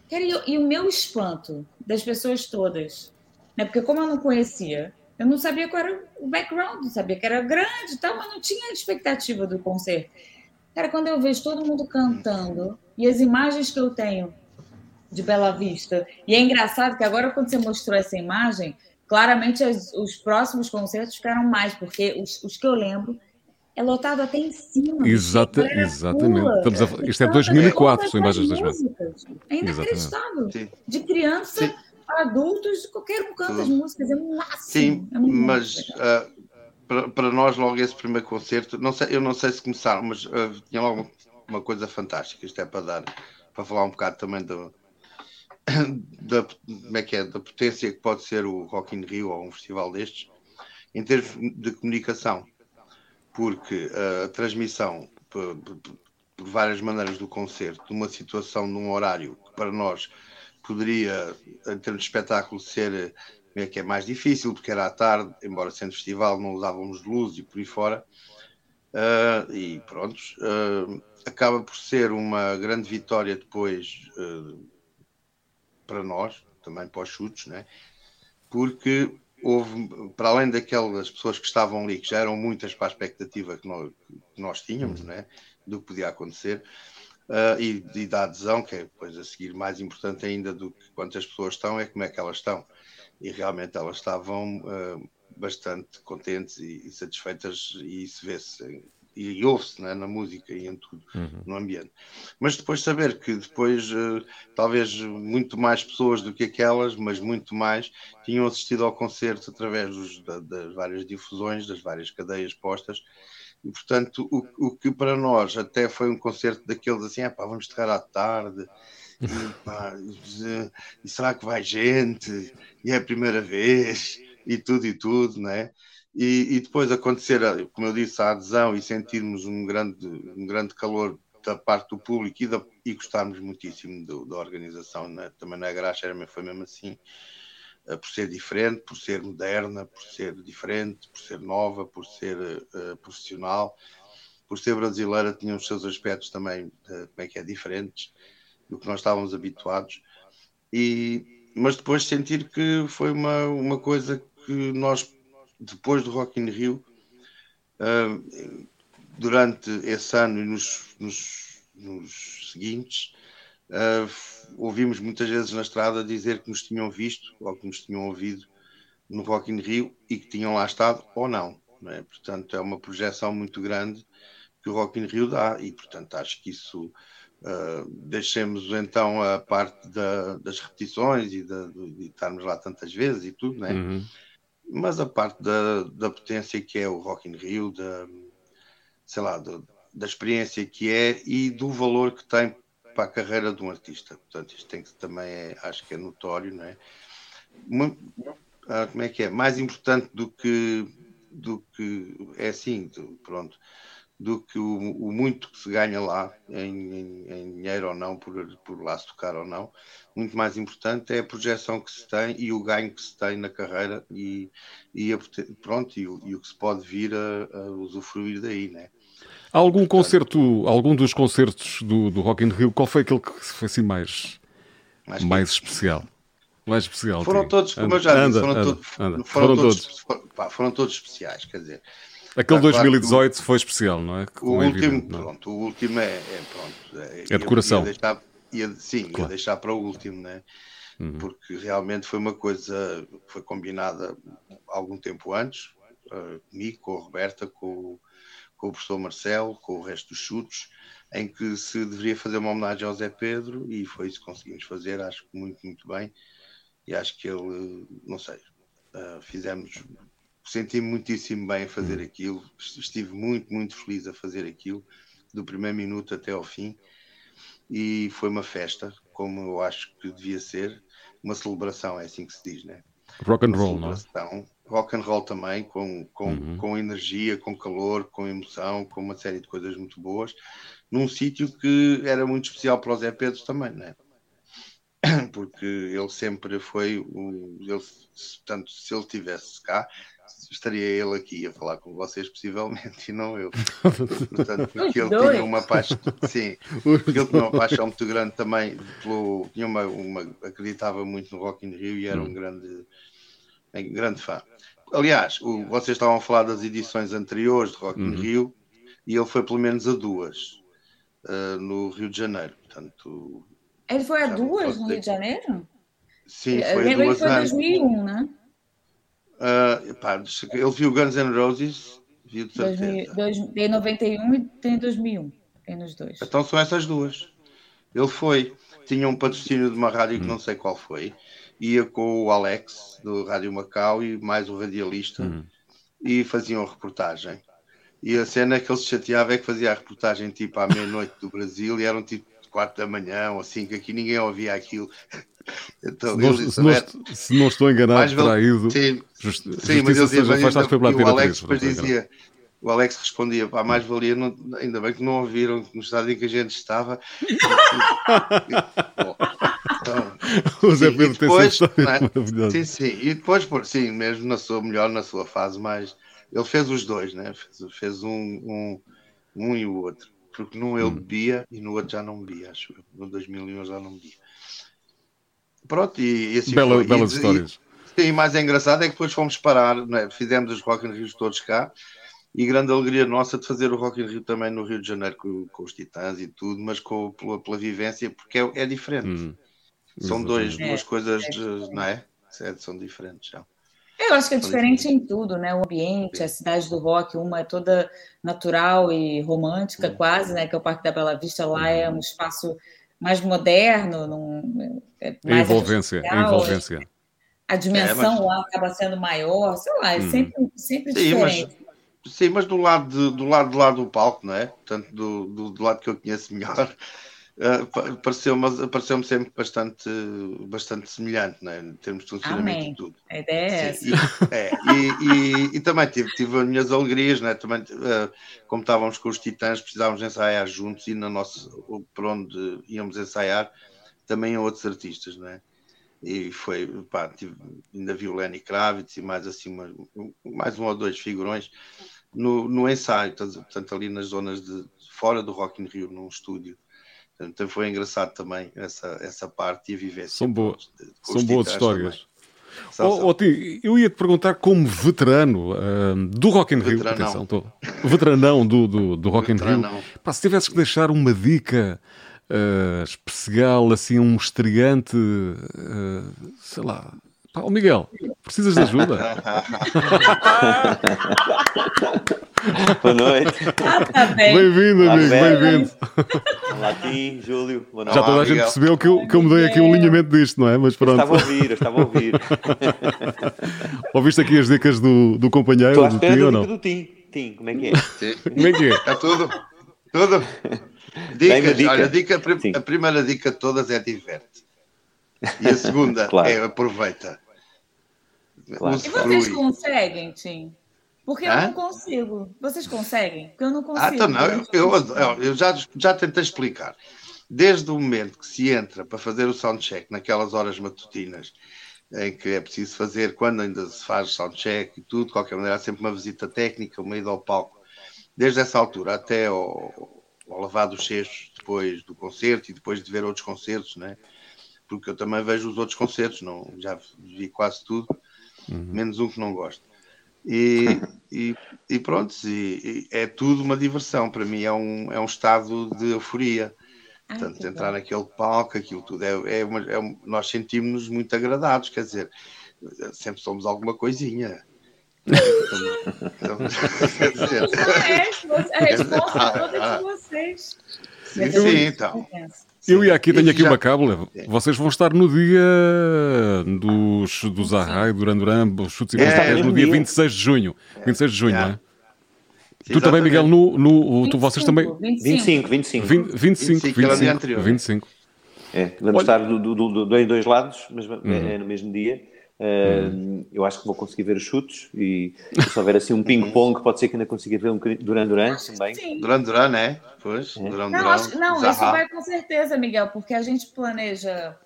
Cara, e, e, o meu espanto das pessoas todas, né? Porque como eu não conhecia, eu não sabia qual era o background, não sabia que era grande e tal, mas não tinha expectativa do concerto. Cara, quando eu vejo todo mundo cantando e as imagens que eu tenho de Bela Vista, e é engraçado que agora quando você mostrou essa imagem, claramente as, os próximos concertos ficaram mais, porque os, os que eu lembro é lotado até em cima. Exata, exatamente. Estamos a, isto é 2004, são imagens das músicas. É inacreditável. De criança Sim. a adultos, qualquer um canta as músicas, é um máximo. Sim, é mas uh, para, para nós, logo esse primeiro concerto, não sei, eu não sei se começaram, mas uh, tinha logo uma coisa fantástica. Isto é para dar, para falar um bocado também do, <coughs> da, como é que é, da potência que pode ser o Rock in Rio ou um festival destes, em termos de comunicação, porque a transmissão por, por várias maneiras do concerto, de uma situação, num horário que para nós poderia, em termos de espetáculo, ser é que é mais difícil, porque era à tarde, embora sendo festival, não usávamos luz e por aí fora. Uh, e pronto, uh, acaba por ser uma grande vitória depois uh, para nós, também para os chutes, né? porque houve, para além daquelas pessoas que estavam ali, que já eram muitas para a expectativa que nós, que nós tínhamos, né? do que podia acontecer, uh, e, e, da adesão, que é depois a seguir mais importante ainda do que quantas pessoas estão, é como é que elas estão. E realmente elas estavam uh, bastante contentes e, e, satisfeitas, e isso vê-se e ouve-se né, na música e em tudo, uhum. no ambiente. Mas depois saber que depois, uh, talvez muito mais pessoas do que aquelas, mas muito mais, tinham assistido ao concerto através dos, da, das várias difusões, das várias cadeias postas, e portanto, o, o que para nós até foi um concerto daqueles assim, ah, pá, vamos tocar à tarde, e, <laughs> pá, e será que vai gente? E é a primeira vez, e tudo e tudo, né? E, e, depois acontecer, como eu disse, a adesão e sentirmos um grande, um grande calor da parte do público e, da, e gostarmos muitíssimo do, da organização, né? também na Graxa foi mesmo assim, uh, por ser diferente, por ser moderna, por ser diferente, por ser nova, por ser uh, profissional, por ser brasileira, tinha os seus aspectos também, como é que é, diferentes do que nós estávamos habituados, e, mas depois sentir que foi uma, uma coisa que nós depois do Rock in Rio, uh, durante esse ano e nos, nos, nos seguintes, uh, ouvimos muitas vezes na estrada dizer que nos tinham visto ou que nos tinham ouvido no Rock in Rio e que tinham lá estado ou não. não é? Portanto, é uma projeção muito grande que o Rock in Rio dá e, portanto, acho que isso uh, deixemos então a parte da, das repetições e de, de, estarmos lá tantas vezes e tudo, não é? Uhum mas a parte da, da potência que é o Rock in Rio, da, sei lá, do, da experiência que é e do valor que tem para a carreira de um artista. Portanto, isto tem que também é, acho que é notório, não é? Ah, como é que é? Mais importante do que do que é assim, pronto do que o, o, muito que se ganha lá, em, em, em, dinheiro ou não, por, por lá se tocar ou não. Muito mais importante é a projeção que se tem e o ganho que se tem na carreira e, e, a, pronto, e, o, e o que se pode vir a, a usufruir daí, né? Há algum Portanto, concerto, algum dos concertos do, do Rock in Rio, qual foi aquele que foi assim mais, mais, mais especial? Mais especial. Foram todos, como anda, eu já disse, foram, anda, todos, anda. Foram, foram, todos, todos. foram todos especiais, quer dizer, Aquele 2018 claro foi especial, não é? o é último, evidente, é? pronto, o último é, é pronto. É, é decoração. Ia deixar, ia, sim, claro. ia deixar para o último, né? Uhum. Porque realmente foi uma coisa que foi combinada algum tempo antes, uh, comigo, com a Roberta, com, com o professor Marcelo, com o resto dos chutes, em que se deveria fazer uma homenagem ao Zé Pedro e foi isso que conseguimos fazer, acho que muito, muito bem. E acho que ele, não sei, uh, fizemos senti-me muitíssimo bem a fazer hum. aquilo, estive muito, muito feliz a fazer aquilo, do primeiro minuto até ao fim, e foi uma festa, como eu acho que devia ser, uma celebração, é assim que se diz, né? Rock and roll, não é? Rock and roll também, com, com, uhum. com energia, com calor, com emoção, com uma série de coisas muito boas, num sítio que era muito especial para o Zé Pedro também, não é? <coughs> Porque ele sempre foi, o, ele, tanto se ele tivesse cá, estaria ele aqui a falar com vocês, possivelmente, e não eu. <laughs> Portanto, porque ele tinha uma paixão, sim, porque ele tinha uma paixão muito grande também, pelo, tinha uma, uma, acreditava muito no Rock in Rio e era um hum. grande, um grande fã. Aliás, o, vocês estavam a falar das edições anteriores de Rock in uhum. Rio e ele foi pelo menos a duas uh, no Rio de Janeiro. Portanto, ele foi a duas no Rio de Janeiro? Sim, foi a duas. Foi em 2001, né? Uh, pá, ele viu Guns N' Roses, viu de certeza. tem 91 e tem 2001. Tem nos dois. Então são essas duas. Ele foi, tinha um patrocínio de uma rádio que hum. não sei qual foi, ia com o Alex do Rádio Macau e mais o radialista hum. e faziam a reportagem. E a cena que ele se chateava é que fazia a reportagem tipo à meia-noite do Brasil e eram tipo 4 da manhã ou que aqui ninguém ouvia aquilo. <laughs> Então, se, não, se, não, se, não, estou enganado, traído, sim, just, sim mas ele dizia, o Alex depois dizia, o Alex respondia, pá, mais valia, não, ainda bem que não ouviram no estado em que a gente estava. <laughs> então, o Zé Pedro tem depois, é? Sim, sim, e depois, por, sim, mesmo na sua melhor, na sua fase mais, ele fez os dois, né? fez, fez um, um, um e o outro, porque num ele hum. bebia e no outro já não bebia, acho no 2001 já não bebia. Pronto, e, e assim Bela, foi. Belas e, histórias. E, sim, mais é engraçado é que depois fomos parar, né? fizemos os Rock in Rio todos cá, e grande alegria nossa de fazer o Rock in Rio também no Rio de Janeiro com, com os Titãs e tudo, mas com, pela, pela vivência, porque é, é diferente. Hum, são dois, duas é, coisas, é, não é? São diferentes já. Eu acho que é diferente em tudo, né? O ambiente, a cidade do rock, uma é toda natural e romântica, quase, né? Que é o Parque da Bela Vista, lá é um espaço mais moderno, num, é mais envolvência, envolvência. A dimensão é, mas... lá acaba sendo maior, sei lá, é hum. sempre, sempre sim, diferente. Mas, sim, mas do lado, de, do lado do lado do palco, não é? Portanto, do, do, do lado que eu conheço melhor, uh, pareceu-me pareceu sempre bastante, bastante semelhante, né? em termos de funcionamento Amém. e tudo. A ideia é essa. E, é, e, e, e, também tive, tive as minhas alegrias, né? também, uh, como estávamos com os titãs, precisávamos ensaiar juntos e na nossa, por onde íamos ensaiar, também outros artistas, né? E foi, pá, tive, ainda vi o Lenny Kravitz e mais assim, uma, mais um ou dois figurões no, no ensaio, portanto, ali nas zonas de fora do Rock in Rio, num estúdio. Então foi engraçado também essa, essa parte e a vivência. São, boas, são boas histórias. Oh, oh, Tim, eu ia te perguntar, como veterano uh, do Rock in Rio, atenção, tô, veteranão do, do, do Rock in Rio, pá, se tivesses que deixar uma dica uh, especial, assim, um estreante, uh, sei lá, pá, oh Miguel, precisas de ajuda? <laughs> <laughs> <laughs> Boa noite. Ah, tá bem-vindo, amigo, bem-vindo. Olá, Tim, Júlio. Boa noite. Já toda a gente percebeu que eu, que eu mudei aqui um alinhamento disto, não é? Mas pronto. Eu estava a ouvir, eu estava a ouvir. <laughs> Ouviste aqui as dicas do, do companheiro, Estou do Tim ou não? do Tim. Tim, como é que é? Como é que é? Está tudo. Tudo. Dicas, dica. olha, a, dica, a primeira dica de todas é diverte. E a segunda <laughs> claro. é aproveita. Claro. E vocês conseguem, Tim? Porque eu não consigo. Vocês conseguem? Porque eu não consigo. Ah, então não. Eu, eu, eu já, já tentei explicar. Desde o momento que se entra para fazer o soundcheck naquelas horas matutinas em que é preciso fazer, quando ainda se faz soundcheck e tudo, de qualquer maneira, há sempre uma visita técnica, uma ida ao palco. Desde essa altura até ao, ao lavar dos cestos depois do concerto e depois de ver outros concertos, né? porque eu também vejo os outros concertos, não, já vi quase tudo, uhum. menos um que não gosto. E, <laughs> e, e, pronto, e, e é tudo uma diversão. Para mim é um, é um estado de euforia. Portanto, entrar bom. naquele palco, aquilo tudo. É, é, uma, é nós sentimos-nos muito agradados, quer dizer, sempre somos alguma coisinha. <laughs> Então, <laughs> é, a resposta toda é de vocês. Sim, sim, então. Eu e aqui tenho aqui já... uma cábula. Vocês vão estar no dia dos, dos Arrai, Duran Duran, os chutes e é, no dia 26 de junho. 26 de junho, é. não é? Tu também, Miguel, no, no, 25, tu, vocês também. 25, 25. 25, 25, 25, 25. é. Vamos Olha... estar do, do, do, do, em dois lados, mas uhum. é, no mesmo dia. Uh, eu acho que vou conseguir ver os chutes e, se houver assim um ping-pong, pode ser que ainda consiga ver um Duran Duran também. Duran Duran, né? Pois, é. Duran, não, acho, não isso vai com certeza, Miguel, porque a gente planeja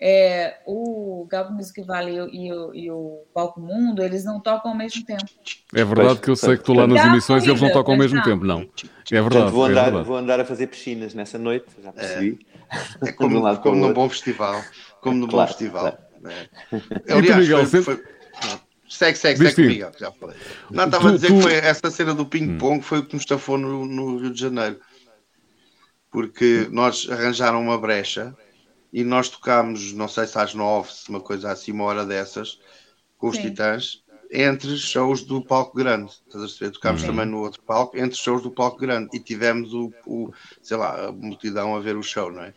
é, o Galp Music Valley e o, e o Palco Mundo, eles não tocam ao mesmo tempo. É verdade pois, que eu sei que estou lá nas emissões e eles não tocam ao mesmo tempo, não. É verdade. vou, é andar, verdade. vou andar a fazer piscinas nessa noite, já percebi. É, é como, <laughs> um como num bom festival. Como num claro, bom festival. Claro. É. Aliás, Miguel, foi, foi... Segue, segue, segue comigo, já falei. Não, estava tu, a dizer tu... que foi essa cena do ping-pong hum. foi o que nos estafou no, no, Rio de Janeiro. Porque nós arranjaram uma brecha e nós tocámos, não sei se às nove, se uma coisa assim, uma hora dessas, com os Sim. Titãs, entre shows do palco grande. Estás a Tocámos uhum. também no outro palco, entre shows do palco grande. E tivemos o, o sei lá, a multidão a ver o show, não é?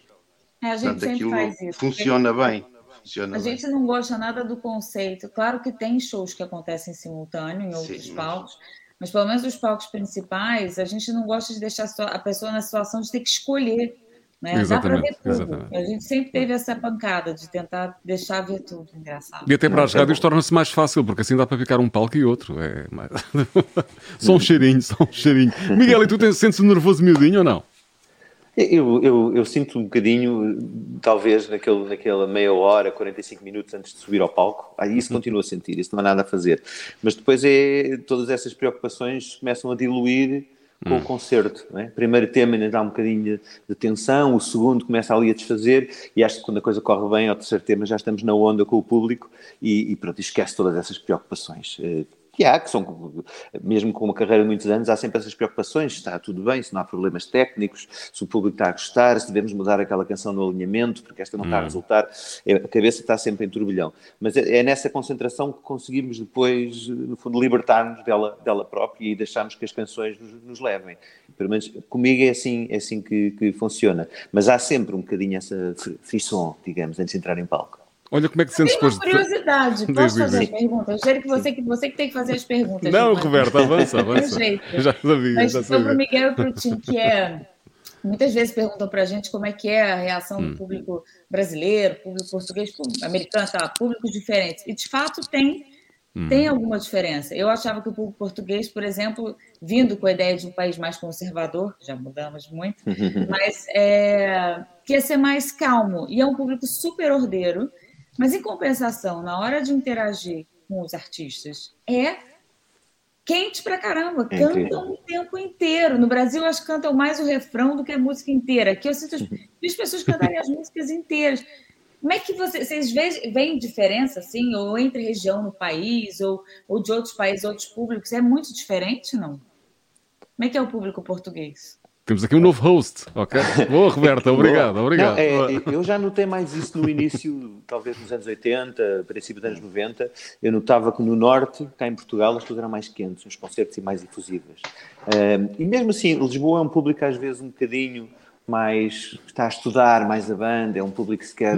é a gente Portanto, aquilo faz isso. funciona bem. Funciona a bem. gente não gosta nada do conceito. Claro que tem shows que acontecem simultâneo em outros Sim, palcos, mas... mas pelo menos os palcos principais, a gente não gosta de deixar a pessoa na situação de ter que escolher. Né? Exatamente, exatamente. A gente sempre teve essa pancada de tentar deixar ver tudo. Engraçado. E até para as rádios torna-se mais fácil, porque assim dá para ficar um palco e outro. É mais... <laughs> só um cheirinho, só um cheirinho. Miguel, e tu sentes-te nervoso miudinho ou não? Eu, eu, eu, sinto um bocadinho, talvez naquele, naquela meia hora, 45 minutos antes de subir ao palco, aí isso uhum. continuo a sentir, isso não há nada a fazer. Mas depois é, todas essas preocupações começam a diluir com hum. o concerto. É? Primeiro tema ainda dá um bocadinho de tensão, o segundo começa ali a desfazer, e acho que quando a coisa corre bem, ao terceiro tema já estamos na onda com o público e, e pronto, esquece todas essas preocupações. Que há, que são, mesmo com uma carreira de muitos anos, há sempre essas preocupações, se está tudo bem, se não há problemas técnicos, se o público está a gostar, se devemos mudar aquela canção no alinhamento, porque esta não está a hum. resultar, é, a cabeça está sempre em turbilhão. Mas é, é nessa concentração que conseguimos depois, no fundo, libertar-nos dela, dela própria e deixarmos que as canções nos, nos levem. Pelo menos comigo é assim, é assim que, que funciona. Mas há sempre um bocadinho essa frisson, digamos, antes de entrar em palco. Olha como é que se sente depois de... curiosidade. <laughs> Posso fazer as perguntas? Eu que você, que você que tem que fazer as perguntas. Não, Roberto, avança, <laughs> avança. já sabia, Mas já sabia. Sobre o Miguel e para o Tim, que é... <laughs> Muitas vezes perguntam para a gente como é que é a reação hum. do público brasileiro, público português, público americano, tá, públicos diferentes. E, de fato, tem, hum. tem alguma diferença. Eu achava que o público português, por exemplo, vindo com a ideia de um país mais conservador, já mudamos muito, mas é, que ia ser mais calmo. E é um público super ordeiro, mas, em compensação, na hora de interagir com os artistas, é quente pra caramba. É cantam o tempo inteiro. No Brasil, elas cantam mais o refrão do que a música inteira. Aqui eu sinto <laughs> as, as pessoas cantarem as músicas inteiras. Como é que você, vocês veem diferença, assim, ou entre região no país, ou, ou de outros países, outros públicos? É muito diferente, não? Como é que é o público português? Temos aqui um novo host, ok? Boa, Roberta, obrigado, obrigado. Não, é, eu já notei mais isso no início, talvez nos anos 80, princípio dos anos 90. Eu notava que no Norte, cá em Portugal, as coisas eram mais quentes, os concertos e mais difusivas. Um, e mesmo assim, Lisboa é um público às vezes um bocadinho mais. está a estudar mais a banda, é um público que se quer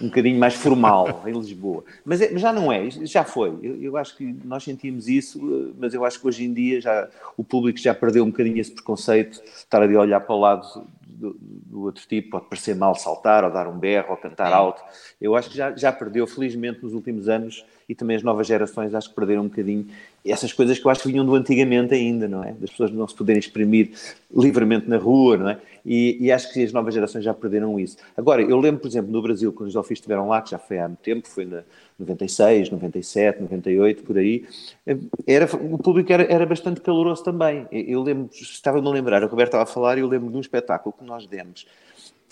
um bocadinho mais formal em Lisboa. Mas, é, mas, já não é, já foi. Eu, eu, acho que nós sentimos isso, eh, mas eu acho que hoje em dia já, o público já perdeu um bocadinho esse preconceito, estar ali a olhar para o lado do, do, outro tipo, pode parecer mal saltar, ou dar um berro, ou cantar alto. Eu acho que já, já perdeu, felizmente, nos últimos anos, e também as novas gerações acho que perderam um bocadinho essas coisas que eu acho que vinham do antigamente ainda, não é? Das pessoas não se poderem exprimir livremente na rua, não é? E, e, acho que as novas gerações já perderam isso. Agora, eu lembro, por exemplo, no Brasil, quando os Delfins estiveram lá, que já foi há muito tempo, foi na 96, 97, 98, por aí, era, o público era, era bastante caloroso também. Eu lembro, estava-me a lembrar, o Roberto estava a falar e eu lembro de um espetáculo que nós demos,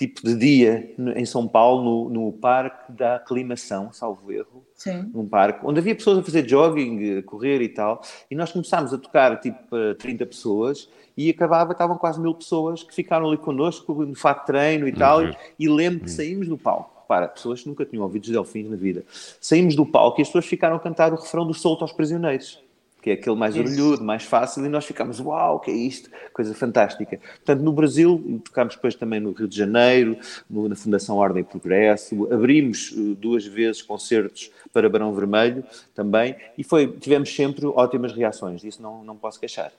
tipo de dia, em São Paulo, no, no Parque da Aclimação, salvo erro, Sim. num parque, onde havia pessoas a fazer jogging, a correr e tal, e nós começámos a tocar tipo para 30 pessoas e acabava, estavam quase mil pessoas que ficaram ali connosco no fato de treino e tal, uhum. e lembro que uhum. saímos do palco. Para pessoas que nunca tinham ouvido os delfins na vida. Saímos do palco e as pessoas ficaram a cantar o refrão do Solto aos Prisioneiros que é aquele mais orelhudo, mais fácil, e nós ficámos, uau, o que é isto? Coisa fantástica. Portanto, no Brasil, tocámos depois também no Rio de Janeiro, no, na Fundação Ordem e Progresso, abrimos uh, duas vezes concertos para Barão Vermelho também, e foi, tivemos sempre ótimas reações, disso não, não posso queixar.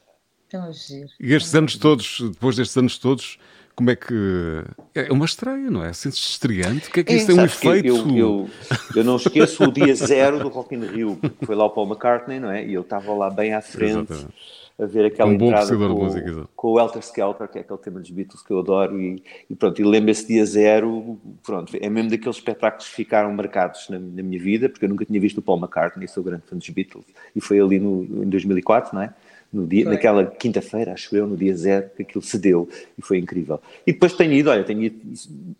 Tão giro. E estes anos todos, depois destes anos todos, como é que. É uma estreia, não é? Sentes estreante? O que é que é, isso tem um efeito? Eu, eu, eu, não esqueço o dia zero do Rock in Rio, que foi lá o Paul McCartney, não é? E eu estava lá bem à frente. Exatamente a ver aquela um entrada com, música, com o Welter Skelter, que é aquele tema dos Beatles que eu adoro, e, e pronto, e lembro esse dia zero, pronto, é mesmo daqueles espetáculos que ficaram marcados na, na, minha vida, porque eu nunca tinha visto o Paul McCartney, sou grande fã dos Beatles, e foi ali no, em 2004, não é? No dia, naquela quinta-feira, acho eu, no dia zero, que aquilo se deu e foi incrível. E depois tenho ido, olha, tenho ido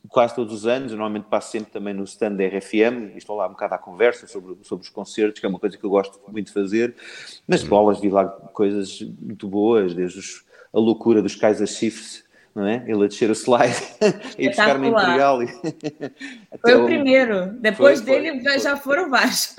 quase todos os anos, normalmente passo sempre também no stand da RFM, estou lá um bocado à conversa sobre, sobre os concertos, que é uma coisa que eu gosto muito de fazer, mas bolas vi lá coisas muito boas, desde os, a loucura dos Kaiser Chiefs, não é? Ele a descer o slide <laughs> e buscar uma Imperial. Foi o primeiro. Depois foi, dele foi, já foram vários.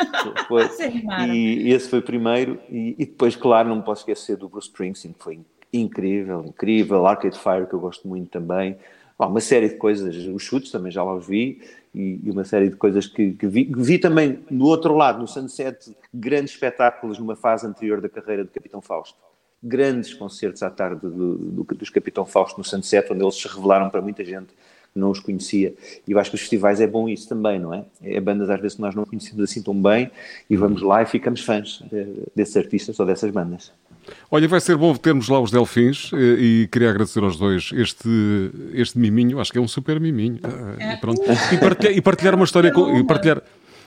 Foi. <laughs> e, esse foi o primeiro. E, e, depois, claro, não me posso esquecer do Bruce Springsteen, que foi incrível, incrível. Arcade Fire, que eu gosto muito também. Bom, uma série de coisas. Os chutes também já lá os vi. E, e uma série de coisas que, que vi. Vi também, do outro lado, no Sunset, grandes espetáculos numa fase anterior da carreira de Capitão Fausto grandes concertos à tarde do, do, dos Capitão Fausto no Sunset, onde eles se revelaram para muita gente que não os conhecia. E eu acho que os festivais é bom isso também, não é? É bandas às vezes que nós não conhecemos assim tão bem e vamos lá e ficamos fãs de, desses artistas ou dessas bandas. Olha, vai ser bom termos lá os Delfins eh, e queria agradecer aos dois este, este miminho, acho que é um super miminho. Eh, e, pronto. e, partilhar, e partilhar uma história com, e partilhar,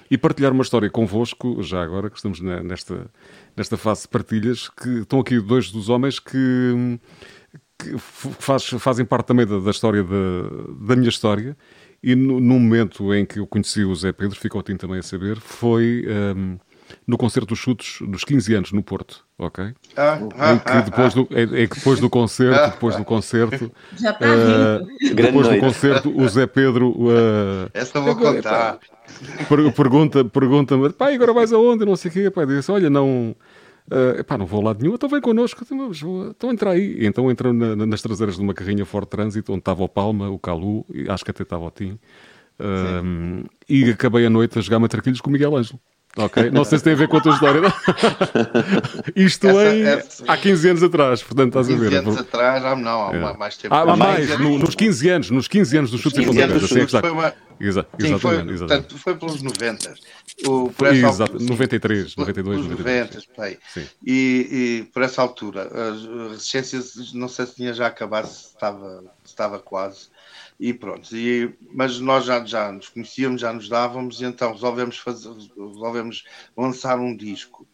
e partilhar uma história convosco, já agora que estamos nesta, nesta fase de partilhas, que estão aqui dois dos homens que, que faz, fazem parte também da, da história da, da, minha história. E no, no, momento em que eu conheci o Zé Pedro, ficou o também a saber, foi um, no concerto dos chutos dos 15 anos no Porto, ok? Ah, ah, em que depois do, é, é que depois do concerto, <laughs> depois do concerto, Já está uh, depois do concerto, o Zé Pedro. Uh, Essa vou contar. Pergunta, pergunta-me, pá, agora vais aonde? Não sei o quê. Pá, disse, olha, não. Uh, epá, não vou lá de nenhum, então vem connosco, então, entra aí. Então entrou na, nas traseiras de uma carrinha Ford Transit, onde estava o Palma, o Calu, e acho que até estava o Tim. Uh, e acabei a noite a jogar matraquilhos com o Miguel Ângelo. Ok? Não sei se tem a ver com a tua história. <laughs> Isto essa, em, essa, há 15 anos atrás, portanto estás a ver. 15 anos atrás, há, não, há é. mais tempo. Há, há mais, no, nos 15 anos, nos 15 anos dos chutes e pontapés. Assim é que está. Foi uma... Exa Sim, exatamente, foi, exatamente. Portanto, foi pelos 90. O, por essa Exato, altura, 93, 92, 93. 90, sim. E, e por essa altura, as resistências, não sei se tinha já acabado, se estava, se estava quase e pronto. E, mas nós já, já nos conhecíamos, já nos dávamos, e então resolvemos, fazer, resolvemos lançar um disco.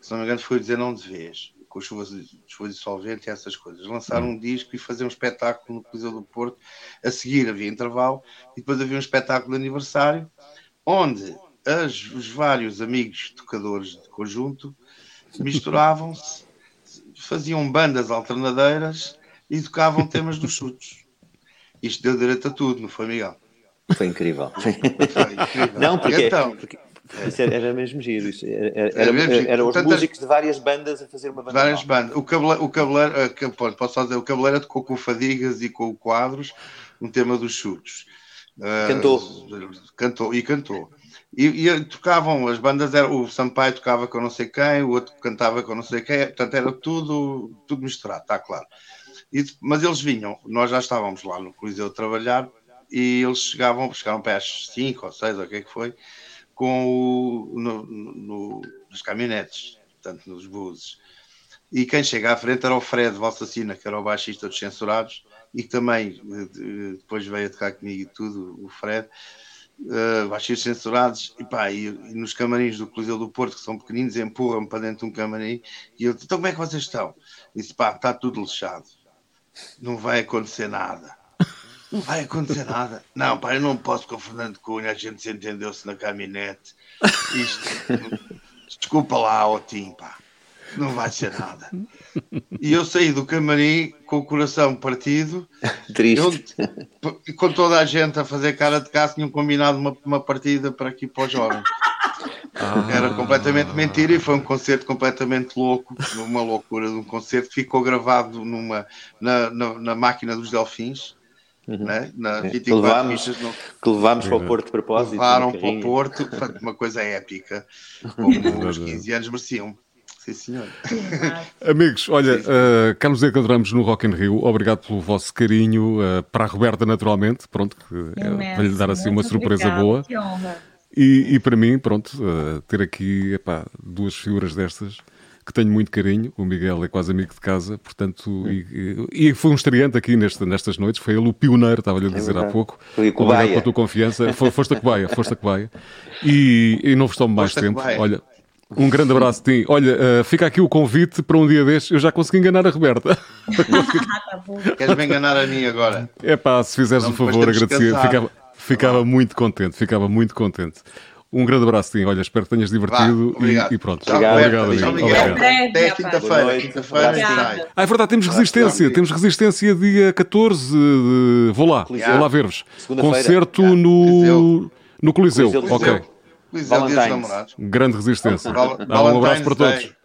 Se não me engano, foi dizer não de vez, com chuvas, chuva dissolvente e essas coisas. Lançar um disco e fazer um espetáculo no Coliseu do Porto. A seguir havia intervalo, e depois havia um espetáculo de aniversário, onde as, os vários amigos tocadores de conjunto misturavam-se, faziam bandas alternadeiras e tocavam temas dos chutos. Isto deu direito a tudo, não foi, Miguel? Foi incrível. Foi incrível. Não, porque, então, porque isso era, mesmo giro. Isso era, era, era, mesmo giro. eram os Portanto, músicos de várias bandas a fazer uma banda. Várias bandas. O cabeleiro, o cabeleiro uh, posso só dizer, o cabeleiro tocou com o Fadigas e com Quadros um tema dos chutos. Uh, cantou. Cantou e cantou. E, e, tocavam, as bandas, era, o Sampaio tocava com não sei quem, o outro cantava com não sei quem, portanto era tudo, tudo misturado, está claro. E, mas eles vinham, nós já estávamos lá no Coliseu a trabalhar e eles chegavam, chegaram para as 5 ou 6, ou o que é que foi, com o, no, no, nos caminhonetes, portanto nos buses. E quem chega à frente era o Fred Valsacina, que era o baixista dos Censurados, e que também eh, depois veio a tocar comigo e tudo, o Fred, uh, baixistas censurados, e pá, e, e, nos camarins do Coliseu do Porto, que são pequeninos, empurram-me para dentro de um camarim, e eu, então como é que vocês estão? E disse, pá, está tudo lixado não vai acontecer nada. Não vai acontecer nada. Não, pá, eu não posso com o Fernando Cunha, a gente se entendeu-se na caminhonete. Isto, desculpa lá, Otim, pá. Não vai ser nada. E eu saí do camarim com o coração partido. Triste. Eu, com toda a gente a fazer cara de caça, tinham combinado uma, uma partida para aqui para os jovens. Ah. Era completamente mentira e foi um concerto completamente louco, uma loucura de um concerto que ficou gravado numa, na, na, na máquina dos Delfins. Uhum. Né? Na 24 que levámos, no... que levámos para o Porto de propósito. Levaram para o Porto, uma coisa épica, <laughs> como os 15 anos mereciam. Sim, senhor. <laughs> Amigos, olha, uh, cá nos encontramos no Rock in Rio. Obrigado pelo vosso carinho uh, para a Roberta, naturalmente. Pronto, que é, para lhe dar assim uma surpresa obrigado, boa. Que honra. E, e para mim, pronto, uh, ter aqui epá, duas figuras destas que tenho muito carinho. O Miguel é quase amigo de casa, portanto, e, e foi um estreante aqui neste, nestas noites. Foi ele o pioneiro, estava-lhe a é dizer é há pouco. Foi a cobaia. Obrigado pela tua confiança. Foste a cobaia, foste a cobaia. E, e não vos tomo mais tempo. Olha, um grande abraço, Tim. Olha, uh, fica aqui o convite para um dia destes. Eu já consegui enganar a Roberta. <laughs> Queres me enganar a mim agora? É pá, se fizeres o um favor, agradecer. Ficava, ficava muito contente, ficava muito contente. Um grande abraço, Tim. Olha, espero que tenhas divertido Vá, e, e, pronto. obrigado, obrigado, amigo. Obrigado. Até quinta-feira. Quinta-feira Ah, é verdade, temos resistência. Temos resistência dia 14. De... Vou lá, Coliseu. vou lá ver-vos. Concerto no, no Coliseu. Coliseu. Ok. Coliseu, dia dos namorados. Grande resistência. Val um abraço para todos.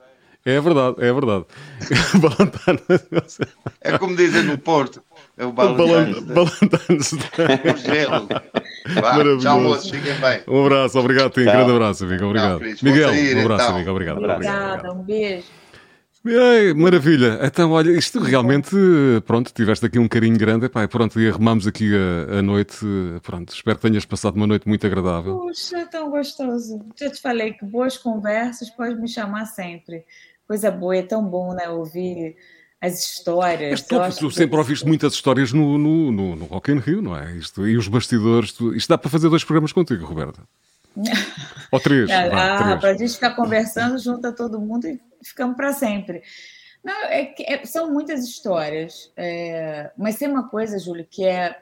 É verdade, é verdade. <laughs> é como dizem no Porto. É o Valentine's Day. o gelo. Vá, tchau, moços. Fiquem bem. Um abraço, obrigado, Tim. Grande abraço, amigo. Obrigado. Não, Miguel, sair, um abraço, então. amigo. Obrigado. Obrigada, um beijo. Ei, maravilha. Então, olha, isto realmente, pronto, tiveste aqui um carinho grande. Epá, pronto, e arrumamos aqui a, a, noite. Pronto, espero que tenhas passado uma noite muito agradável. Puxa, tão gostoso. Já te falei que boas conversas, pode me chamar sempre. Coisa boa, é tão bom, né? Ouvir as histórias. Mas tu, tu sempre ouviste muitas histórias no, no, no, no Rock in Rio, não é? Isto, e os bastidores. Tu, isto dá para fazer dois programas contigo, Roberta. <laughs> Ou três. Ah, três. para a gente ficar conversando, junta todo mundo e ficamos para sempre. Não, é, é, são muitas histórias, é, mas tem uma coisa, Júlio, que é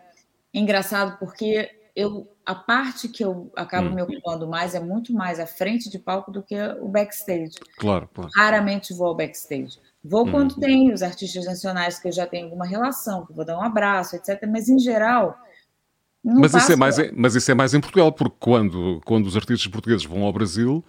engraçado porque eu a parte que eu acabo hum. me ocupando mais é muito mais a frente de palco do que o backstage. Claro, claro. Raramente vou ao backstage. Vou quando hum. tem os artistas nacionais que eu já tenho alguma relação, que vou dar um abraço, etc. Mas em geral mas isso, é mais, mas isso é mais em Portugal, porque quando, quando os artistas portugueses vão ao Brasil,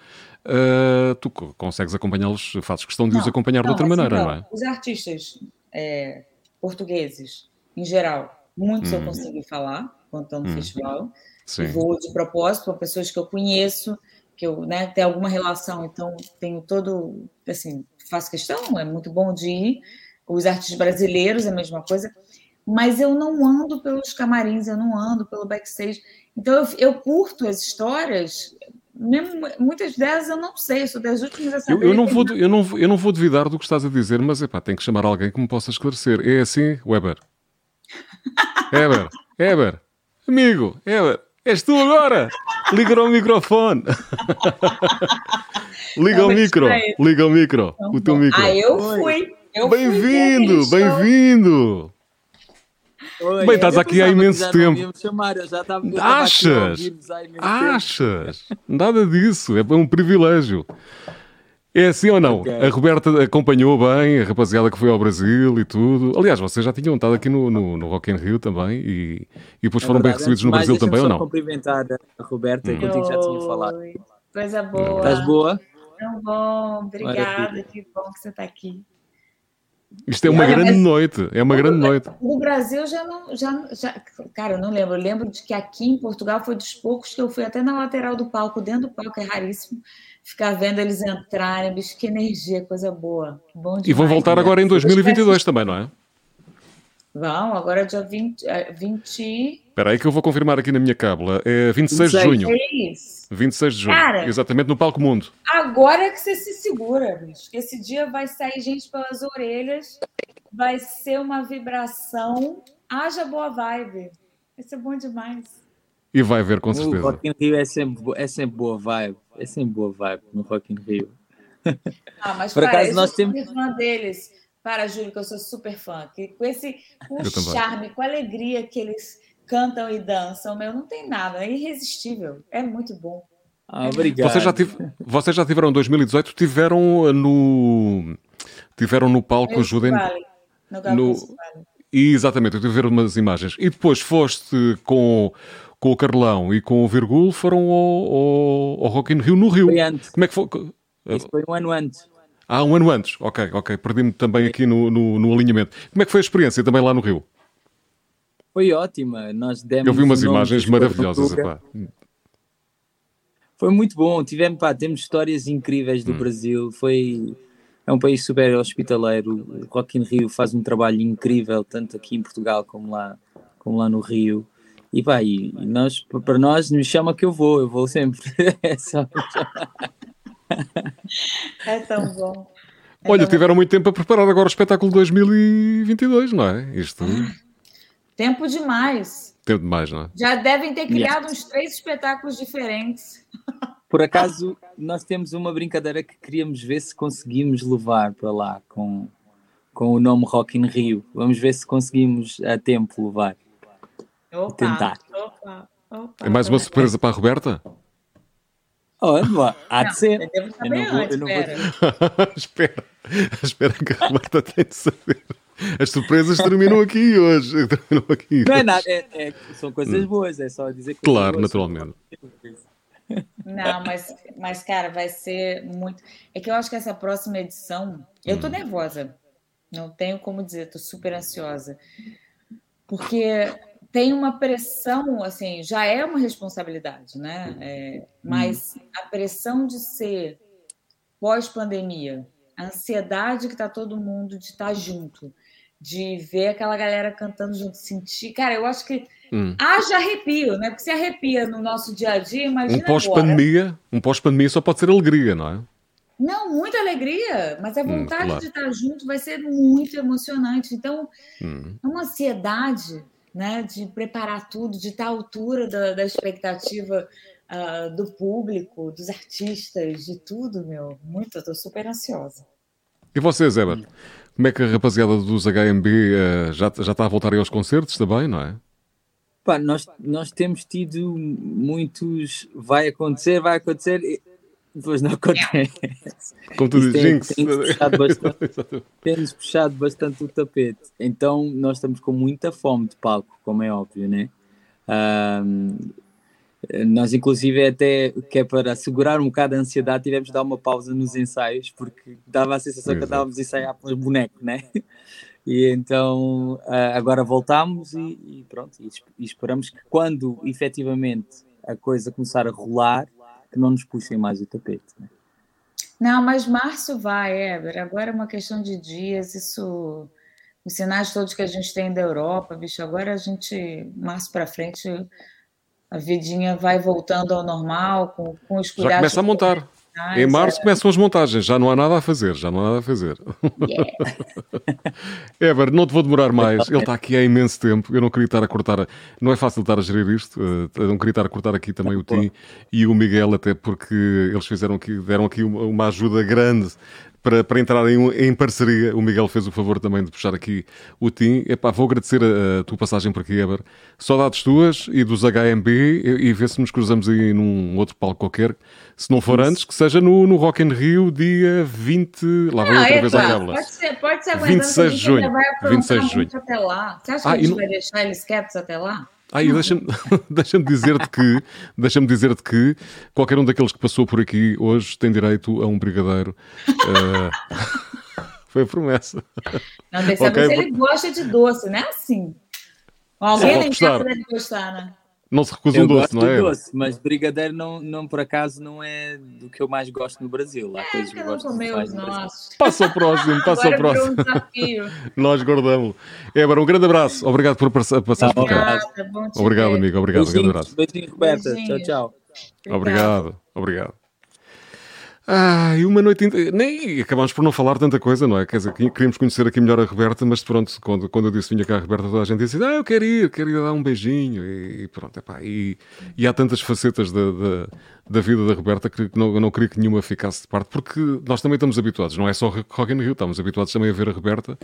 uh, tu consegues acompanhá-los, fazes questão de não, os acompanhar não, de outra maneira, não, não, é? Os artistas é, portugueses, em geral, muitos hum. eu consegui falar quando estão no hum. festival. Sim. Vou de propósito para pessoas que eu conheço, que eu né, tenho alguma relação, então tenho todo, assim, faço questão, é muito bom de ir. Os artistas brasileiros, a mesma coisa mas eu não ando pelos camarins, eu não ando pelo backstage. Então eu, eu curto as histórias, mesmo, muitas delas eu não sei, eu sou das últimas a saber. Eu, eu, não vou, eu, não, eu não vou duvidar do que estás a dizer, mas epá, tem que chamar alguém que me possa esclarecer. É assim, Weber? <laughs> Weber, Weber, amigo, Weber, és tu agora? <laughs> Liga ao microfone. liga ao micro, liga ao micro, o teu micro. Ah, eu fui. Bem-vindo, bem-vindo. Oi, Bem, estás aqui há imenso tempo. Chamar, Achas? Achas? Tempo. Nada disso, é um privilégio. É assim ou não? Okay. A Roberta acompanhou bem a rapaziada que foi ao Brasil e tudo. Aliás, vocês já tinham estado aqui no, no, no Rock in Rio também e, e depois é foram verdade, bem recebidos no Brasil também ou não? cumprimentar a Roberta, hum. contigo já tinha falado. Coisa boa. Estás boa? Tão bom, obrigada, que bom que você está aqui. Isto é uma grande noite, é uma grande noite. No Brasil já não, já, já, cara, eu não lembro. Eu lembro de que aqui em Portugal foi dos poucos que eu fui até na lateral do palco, dentro do palco, é raríssimo ficar vendo eles entrarem, bicho, que energia, coisa boa. Bom demais, e vão voltar né? agora em 2022 também, não é? Vão, agora é dia 20. 20... Espera aí que eu vou confirmar aqui na minha cábula. É 26, 26. de junho. 26 de junho. Cara, exatamente no Palco Mundo. Agora é que você se segura, bicho. Que esse dia vai sair gente pelas orelhas. Vai ser uma vibração. Haja boa vibe. Vai ser bom demais. E vai ver, com certeza. O Rock in Rio é sempre, é sempre boa vibe. É sempre boa vibe no Rock in Rio. Ah, mas Por para, acaso nós temos. fã deles. Para, Júlio, que eu sou super fã. Que com esse com o charme, com a alegria que eles cantam e dançam, meu, não tem nada. É irresistível. É muito bom. Ah, obrigado. Vocês já, tive, vocês já tiveram 2018, tiveram no. Tiveram no palco, ajudem. No, no Exatamente, eu tive a ver umas imagens. E depois foste com, com o Carlão e com o Virgul, foram ao, ao, ao Rock in Rio no Rio. Foi antes. Como é que foi? Isso foi um ano antes. Ah, um ano antes. Ok, ok. Perdi-me também aqui no, no, no, alinhamento. Como é que foi a experiência também lá no Rio? Foi ótima. Nós demos Eu vi umas imagens maravilhosas. Foi muito bom. Tivemos, pá, temos histórias incríveis do hum. Brasil. Foi, é um país super hospitaleiro. O Rock in Rio faz um trabalho incrível, tanto aqui em Portugal como lá, como lá no Rio. E pá, e, e nós, para nós, me chama que eu vou, eu vou sempre. <laughs> é só <laughs> É tão bom. É Olha, tão tiveram bom. muito tempo a preparar agora o espetáculo 2022, não é? Isto. Tempo demais. Tempo demais, não é? Já devem ter criado yes. uns três espetáculos diferentes. <laughs> Por acaso, nós temos uma brincadeira que queríamos ver se conseguimos levar para lá com, com o nome Rock in Rio. Vamos ver se conseguimos a tempo levar. Opa, tentar. Opa, opa, é mais uma surpresa para a Roberta? Oh, há de ser. Eu, eu não vou, eu não vou... <laughs> espera, espera que a Roberta tem de saber. As surpresas terminam aqui hoje. <laughs> Terminam aqui não é nada, é, é, são coisas hum. boas, é só dizer que. Claro, naturalmente. Não, mas, mas, cara, vai ser muito. É que eu acho que essa próxima edição. Eu tô hum. nervosa. Não tenho como dizer, tô super ansiosa. Porque tem uma pressão, assim, já é uma responsabilidade, né? É, mas a pressão de ser pós-pandemia, a ansiedade que está todo mundo de estar tá junto, de ver aquela galera cantando junto, sentir. Cara, eu acho que hum. haja arrepio, né? Porque se arrepia no nosso dia a dia, imagina. Um pós-pandemia, um pós-pandemia só pode ser alegria, não é? Não, muita alegria, mas a hum, vontade hum, claro. de estar junto vai ser muito emocionante. Então, hum. é uma ansiedade né, de preparar tudo, de estar à altura da, da expectativa uh, do público, dos artistas, de tudo, meu. Muito, estou super ansiosa. E vocês, Eber? Como é que a rapaziada dos HMB uh, já, já está a voltar aos concertos também, não é? Pá, nós, nós temos tido muitos. Vai acontecer, vai acontecer. Depois não acontece. Como tu dizes, Jinx. Tem-nos <laughs> puxado bastante o tapete. Então nós estamos com muita fome de palco, como é óbvio, né? Um, nós, inclusive, até que é para segurar um bocado a ansiedade, tivemos de dar uma pausa nos ensaios, porque dava a sensação Exato. que estávamos a ensaiar pelos bonecos, né? <laughs> E então agora voltamos e, e pronto, e esperamos que quando efetivamente a coisa começar a rolar, que não nos puxem mais o tapete. Né? Não, mas março vai, Éber. Agora é uma questão de dias. Isso, os sinais todos que a gente tem da Europa, bicho. Agora a gente, março para frente, a vidinha vai voltando ao normal, com, com os cuidados. Já começa a montar. Em março é... começam as montagens, já não há nada a fazer, já não há nada a fazer. Yeah. <laughs> Ever, não te vou demorar mais, ele está aqui há imenso tempo, eu não queria estar a cortar, não é fácil estar a gerir isto, eh, eu não queria estar a cortar aqui também o Tim e o Miguel, até porque eles fizeram aqui, deram aqui uma ajuda grande para, para entrar em, em, parceria. O Miguel fez o favor também de puxar aqui o Tim. Epá, vou agradecer a, a tua passagem por aqui, Eber. Saudades tuas e dos HMB e, e ver se nos cruzamos aí num outro palco qualquer. Se não for Isso. antes, que seja no, no Rock in Rio, dia 20. Lá vai outra vez à Câmara. Pode ser, pode ser 26 de junho. 26 de junho. Até lá. Você acha que ah, a gente não... vai deixar eles quietos até lá? E deixa-me <laughs> deixa dizer-te que, deixa-me dizer-te que qualquer um daqueles que passou por aqui hoje tem direito a um brigadeiro. Uh... <laughs> Foi a promessa. Não, dessa okay, ele gosta de doce, não é assim? Alguém nem casa deve gostar, né? Não se recusa um doce, não é? doce, mas brigadeiro não, não, por acaso, não é do que eu mais gosto no Brasil. Há é, coisas que eu gosto nossos. Passa ao próximo, passa ao próximo. Um <laughs> Nós guardamos. Ébora, um grande abraço. Obrigado por passar, por cá. Obrigado, amigo. Obrigado. um grande abraço. Beijinho, Roberta. Tchau, tchau. Obrigado. Obrigado. Ah, e uma noite inteira. Nem acabámos por não falar tanta coisa, não é? Quer dizer, queríamos conhecer aqui melhor a Roberta, mas pronto, quando, quando eu disse vinha cá a Roberta, toda a gente disse: Ah, eu quero ir, quero ir dar um beijinho. E, pronto, epá, e, e há tantas facetas da, da, da vida da Roberta que não, eu não queria que nenhuma ficasse de parte, porque nós também estamos habituados, não é só Rock in Rio, estamos habituados também a ver a Roberta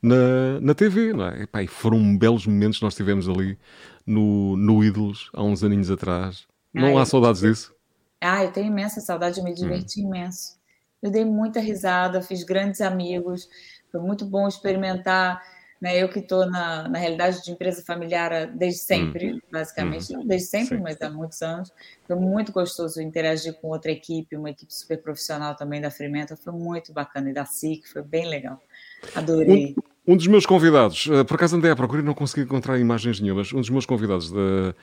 na, na TV, não é? Epá, e foram belos momentos que nós tivemos ali no, no Ídolos há uns aninhos atrás. Não Ai, há saudades disso? Ah, eu tenho imensa saudade, eu me diverti hum. imenso. Eu dei muita risada, fiz grandes amigos, foi muito bom experimentar. Né? Eu que estou na, na realidade de empresa familiar desde sempre, hum. basicamente, hum. não desde sempre, Sim. mas há muitos anos. Foi muito gostoso interagir com outra equipe, uma equipe super profissional também da Frementa, foi muito bacana, e da SIC, foi bem legal. Adorei. Um, um dos meus convidados, eh, por acaso andei à procura e não consegui encontrar imagens nenhumas, um dos meus convidados da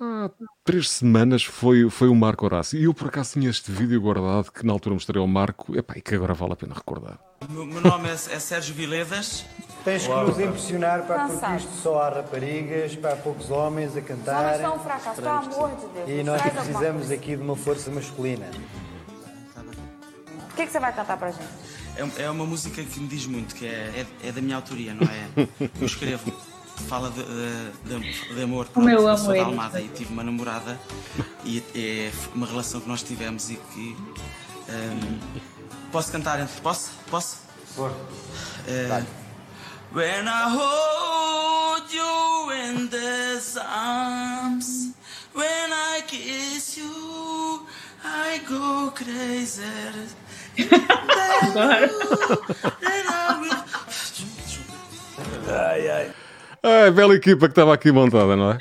há três semanas foi, foi o Marco Horácio. E eu por acaso tinha este vídeo guardado que na altura mostrei ao Marco epá, e que agora vale a pena recordar. O meu nome é, é Sérgio Viledas. Tens que nos impressionar, para porque isto só há raparigas, para há poucos homens a cantar. Só não fracasso, pelo amor de Deus. E nós precisamos aqui de uma força masculina. O que, é que você vai cantar para gente? É, é uma música que me diz muito, que é, é, é da minha autoria, não é? Eu escrevo <laughs> fala de, de, de amor. Como eu amo ele. Almada e tive uma namorada e é uma relação que nós tivemos e que. Um, posso cantar? Posso? Posso? Por. Uh, when I hold you in these arms, when I kiss you, I go crazy. <laughs> Agora. Ai, ai. Ah, bela equipa que estava aqui montada, não é?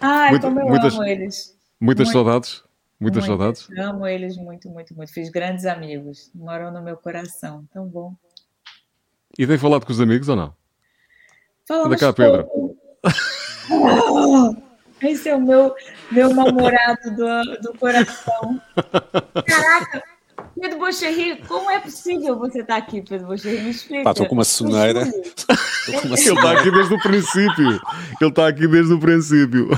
Ai, Muito, como eu muitas, amo eles. Muitas muito, saudades? Muitas, muitas saudades? Amo eles muito, muito, muito. Fiz grandes amigos. Moram no meu coração. Tão bom. E tem falado com os amigos ou não? Falamos Anda cá, Pedro. <laughs> esse é o meu, meu namorado do, do coração. <laughs> Caraca, Pedro Bocherri, como é possível você estar tá aqui, Pedro Bocherri? Me explica. estou com uma soneira. Ele está aqui desde o princípio. Ele está aqui desde o princípio.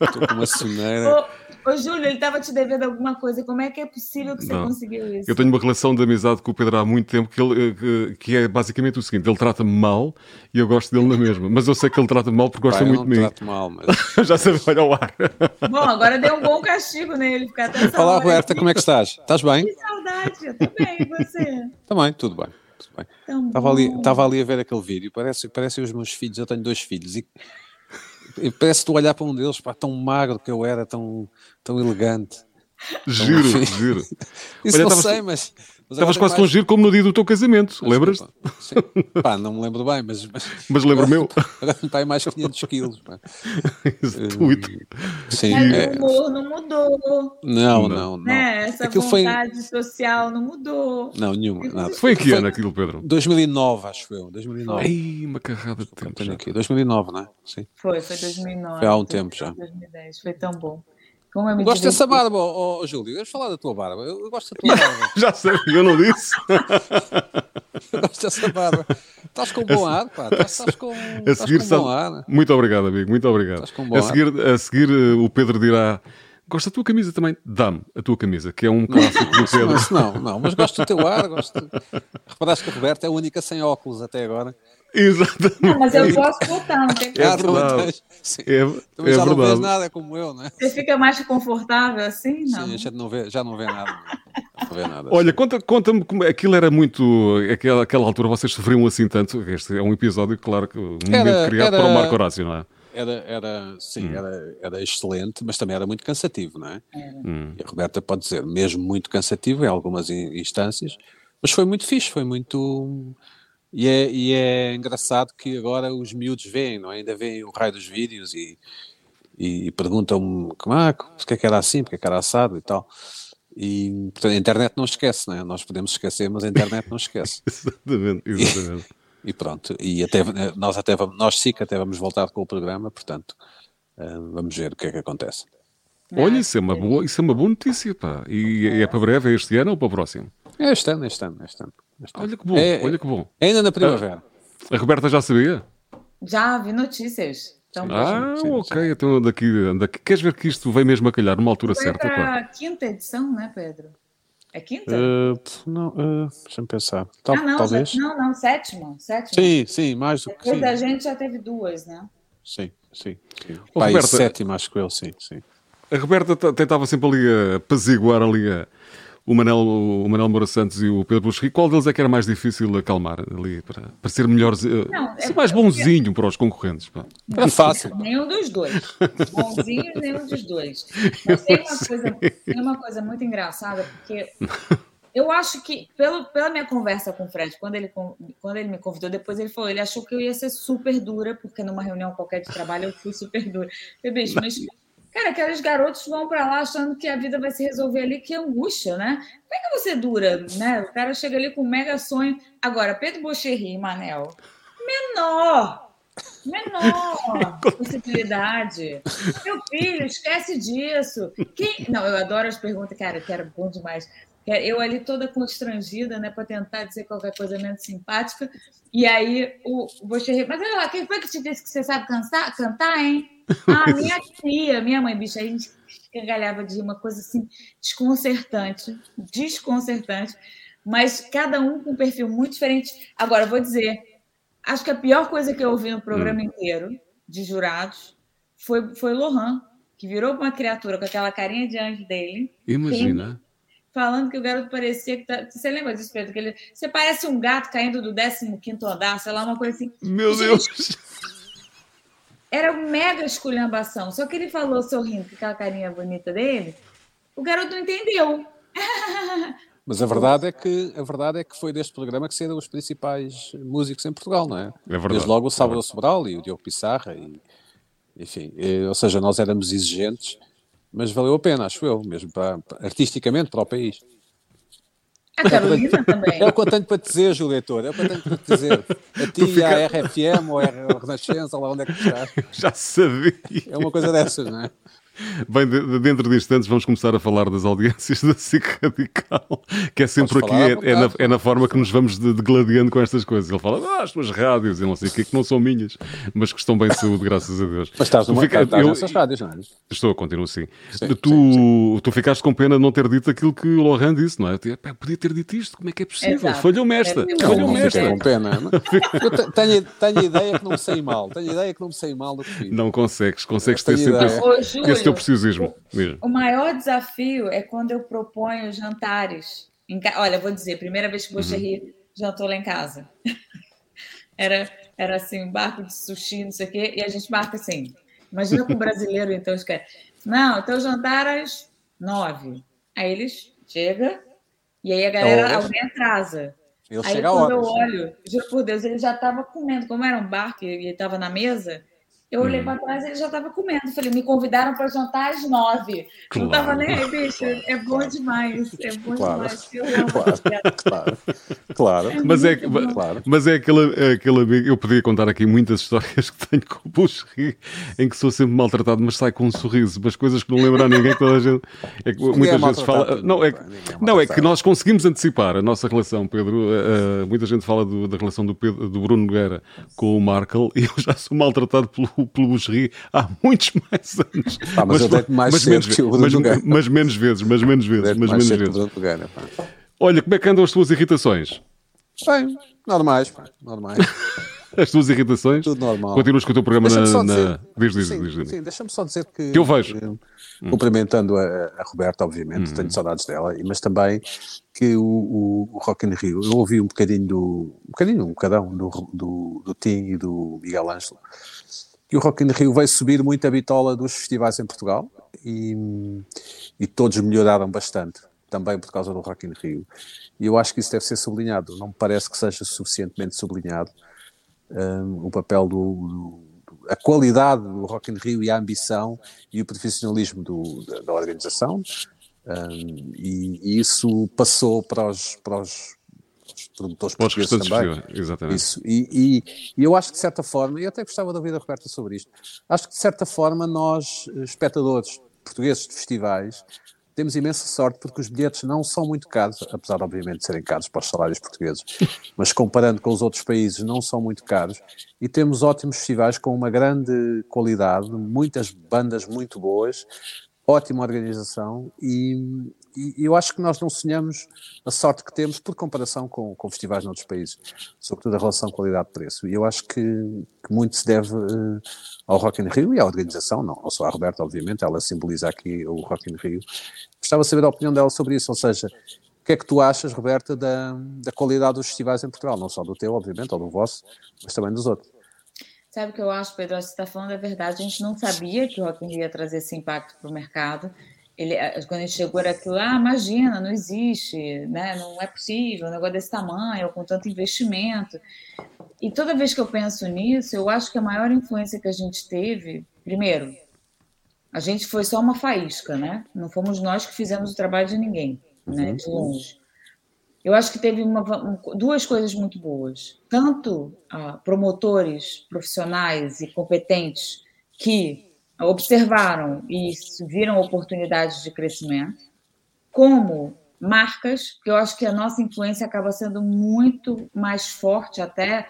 Estou com uma soneira. Ô, Júlio, ele estava te devendo alguma coisa. Como é que é possível que você não. conseguiu isso? Eu tenho uma relação de amizade com o Pedro há muito tempo que, ele, eh, que é basicamente o seguinte: ele trata-me mal e eu gosto dele na mesma. Mas eu sei que ele trata-me mal porque gosta muito de mim. Trato mal, mas... <laughs> Já sabe, olha o ar. Bom, agora deu um bom castigo nele. Ficar até Olá, Roberta, como é que estás? Estás bem? Que saudade, eu estou bem, e você? Também, tudo bem. Tudo bem. Estava ali, estava ali a ver aquele vídeo, parece, parece os meus filhos, eu tenho dois filhos, e Parece tu olhar para um deles, pá, tão magro que eu era, tão, tão elegante. Giro, giro. Isso Olha, não sei, mas. Estavas quase mais... tão giro como no dia do teu casamento, lembras? Sim. Pá, não me lembro bem, mas. Mas, mas lembro meu. Agora está mais 500 quilos. Pá. Sim, mas é... o humor não mudou. Não, não, não. É, essa aquilo vontade foi... social não mudou. Não, nenhuma. Nada. Foi que ano aquilo, Pedro? 2009, acho eu. 2009. Ai, uma carrada de tempo. Aqui. 2009, não é? Sim. Foi, foi 2009. Foi há um tempo já. 2010, foi tão bom. Como é gosto dessa barba, oh, oh, Júlio. Vamos falar da tua barba. Eu, eu gosto da tua <laughs> barba. Já sei, eu não disse. <laughs> eu gosto dessa barba. Estás com bom ar, pá. Estás, com, a seguir, com bom ar. Muito obrigado, amigo. Muito obrigado. a, seguir, a seguir, o Pedro dirá. Gosto da tua camisa também. Dá-me a tua camisa, que é um clássico do <laughs> Pedro. Não, não, mas gosto do teu ar. Gosto... Reparaste que a Roberta é a única sem óculos até agora. Exatamente. Não, mas eu posso botar, não tem é verdade. É, é Também já verdade. não vês nada, é como eu, né? Você fica mais confortável assim? Não. Sim, a gente não vê, já não vê nada. Não vê nada Olha, conta-me conta como aquilo era muito. Aquela, aquela altura vocês sofriam assim tanto. Este é um episódio, claro, um era, momento criado era... para o Marco Horácio, não é? Era, era, sim, hum. era, era excelente, mas também era muito cansativo, não é? Hum. E a Roberta pode dizer, mesmo muito cansativo em algumas instâncias, mas foi muito fixe, foi muito e é, e é engraçado que agora os miúdos veem, não é? ainda veem o raio dos vídeos e, e perguntam-me como é, porque é que era assim, porque é que era assado e tal. E portanto, a internet não esquece, não é? Nós podemos esquecer, mas a internet não esquece. exatamente, <laughs> exatamente. E, <laughs> e, pronto, e até, nós até vamos, nós sim que até vamos voltar com o programa, portanto, uh, vamos ver o que é que acontece. Olha, isso é uma boa, isso é uma boa notícia, pá. E é para breve, é este ano ou para o próximo? É este ano, este ano, este ano. Olha que bom, é, olha que bom. É ainda na primavera. A, a Roberta já sabia? Já vi notícias. Então, ah, sim, ok. Sim. Então daqui, daqui. Queres ver que isto veio mesmo a calhar numa altura Foi certa? Foi a quinta edição, né, Pedro? É quinta? Uh, não, uh, deixa-me pensar. Tal, ah, não, talvez. não, não, sétima. sétima. Sim, sim, mais do que. Depois da gente já teve duas, né? Sim, sim. sim. Pai, Roberta, sétima, acho que eu, sim, sim. A Roberta tentava sempre ali a apaziguar ali a o Manel, o Manel Moura Santos e o Pedro Buxerri, qual deles é que era mais difícil acalmar ali para, para ser melhor, não, ser é mais bonzinho para os concorrentes? Pá. Era fácil. Nenhum dos dois. Bonzinhos, nenhum dos dois. <laughs> Mas tem uma, coisa, tem uma coisa muito engraçada, porque eu acho que, pelo, pela minha conversa com o Fred, quando ele, quando ele me convidou, depois ele falou, ele achou que eu ia ser super dura, porque numa reunião qualquer de trabalho eu fui super dura. Eu falei, mas Cara, aqueles garotos vão para lá achando que a vida vai se resolver ali, que angústia, né? Como é que você dura, né? O cara chega ali com um mega sonho. Agora, Pedro Bocherri, Manel, menor. Menor <laughs> possibilidade. Meu filho, esquece disso. Quem... Não, eu adoro as perguntas, cara, que era bom demais. Eu ali toda constrangida, né, para tentar dizer qualquer coisa menos simpática. E aí o Bocherri, mas olha lá, quem foi que te disse que você sabe cantar, cantar hein? <laughs> Ah, minha tia, minha mãe, bicho, a gente engalhava de uma coisa assim desconcertante, desconcertante, mas cada um com um perfil muito diferente. Agora, vou dizer, acho que a pior coisa que eu ouvi no programa hum. inteiro de jurados foi, foi Lohan, que virou uma criatura com aquela carinha de anjo dele. Imagina. Falando que o garoto parecia que tá... Você lembra disso, Pedro? Que ele... Você parece um gato caindo do 15 andar, sei lá, uma coisa assim. Meu Gente, Deus! Era mega esculhambação. Só que ele falou sorrindo com aquela carinha bonita dele, o garoto não entendeu. <laughs> Mas a verdade é que a verdade é que foi deste programa que saíram os principais músicos em Portugal, não é? É verdade. Desde logo o Salvador é Sobral e o Diogo Pissarra e enfim, e, ou seja, nós éramos exigentes, mas valeu a pena, acho eu, mesmo para, artisticamente para o país. A Carolina também. É o que eu tenho para te dizer, Júlio Leitor, é o que eu tenho para te dizer. A ti, fica... a RFM ou a Renascença, lá onde é que estás. <laughs> Já sabia. É uma coisa dessas, não é? Bem, de, dentro de instantes vamos começar a falar das audiências da SIC Radical, que é sempre Podes aqui, é, é, na, é, na, forma que nos vamos degladiando com estas coisas. Ele fala, ah, as tuas rádios e não sei o que, que não são minhas, mas que estão bem de saúde, graças a Deus. Mas estás, numa, fica, estás eu, nessas rádios, não é? Estou, continuo sim. sim tu, sim, sim. tu ficaste com pena de não ter dito aquilo que o Lohan disse, não é? Podia ter dito isto, como é que é possível? Falhou-me esta, falhou-me esta. com pena. <laughs> eu tenho, tenho a ideia que não me sei mal, tenho a ideia que não me sei mal do que fiz. Não consegues, consegues ter sempre esse, esse teu preciosismo. Mesmo. O maior desafio é quando eu proponho jantares. Olha, vou dizer, primeira vez que Bocherry uhum. jantou lá em casa. <laughs> era, era assim, um barco de sushi, não sei o quê, e a gente marca assim. Imagina com o brasileiro, <laughs> então, quer. Não, então jantar às nove. Aí eles chegam, e aí a galera, alguém atrasa. Eu aí quando eu olho, juro por Deus, ele já estava comendo, como era um barco e ele estava na mesa, eu olhei hum. para trás e ele já estava comendo. Falei, me convidaram para jantar às nove. Claro. Não estava nem aí, bicho. É bom demais. É bom claro. demais. Eu claro. claro. claro. É mas, é, claro. mas é aquele, é aquele. Eu podia contar aqui muitas histórias <laughs> que tenho com o Buxerri, em que sou sempre maltratado, mas sai com um sorriso. Mas coisas que não lembram a ninguém, toda a gente. É que muitas é vezes fala. Não, é, é não, é que nós conseguimos antecipar a nossa relação, Pedro. Uh, muita gente fala do, da relação do, Pedro, do Bruno Nogueira com o Markel <laughs> e eu já sou maltratado pelo pelo Buxerri há muitos <laughs> mais anos. Ah, mas, mas, mais mas, menos, que o mas, mas menos vezes, mas menos vezes, mas menos vezes. Gana, Olha, como é que andam as tuas irritações? Bem, normais, pá, normais. <laughs> as tuas irritações? Tudo normal. Continuas com o teu programa na. na... Diz, diz, sim, diz, sim deixa-me só dizer que. Que eu vejo. Que, hum. Cumprimentando a, a Roberta, obviamente, hum. tenho saudades dela, mas também que o, o, o Rock in Rio, eu ouvi um bocadinho do. um bocadinho, um bocadão do, do, do Tim e do Miguel Ângelo que o Rock in Rio vai subir muito a bitola dos festivais em Portugal e, e todos melhoraram bastante, também por causa do Rock in Rio. E eu acho que isso deve ser sublinhado, não me parece que seja suficientemente sublinhado um, o papel do, do, a qualidade do Rock in Rio e a ambição e o profissionalismo do, da, da, organização. Um, e, e, isso passou para os, para os produtores portugueses também. Exatamente. Isso. E, e, e, eu acho que de certa forma, e até gostava de ouvir a Roberta sobre isto, acho que de certa forma nós, espectadores portugueses de festivais, temos imensa sorte porque os bilhetes não são muito caros, apesar obviamente de serem caros para os salários portugueses, <laughs> mas comparando com os outros países não são muito caros e temos ótimos festivais com uma grande qualidade, muitas bandas muito boas, ótima organização e, e, eu acho que nós não sonhamos a sorte que temos por comparação com, com festivais noutros países, sobretudo a relação qualidade-preço. E eu acho que, que, muito se deve uh, ao Rock in Rio e à organização, não, não só à Roberta, obviamente, ela simboliza aqui o Rock in Rio. Gostava de saber a opinião dela sobre isso, ou seja, o que é que tu achas, Roberta, da, da qualidade dos festivais em Portugal? Não só do teu, obviamente, ou do vosso, mas também dos outros. Sabe o que eu acho, Pedro? Você está falando a verdade. A gente não sabia que o Rock in Rio ia trazer esse impacto para o mercado ele, quando a gente chegou era aquilo, ah, imagina, não existe, né? não é possível, um negócio desse tamanho, com tanto investimento. E toda vez que eu penso nisso, eu acho que a maior influência que a gente teve, primeiro, a gente foi só uma faísca, né? Não fomos nós que fizemos o trabalho de ninguém, né? De longe. eu acho que teve uma, duas coisas muito boas. Tanto ah, promotores profissionais e competentes que observaram e viram oportunidades de crescimento, como marcas, que eu acho que a nossa influência acaba sendo muito mais forte até,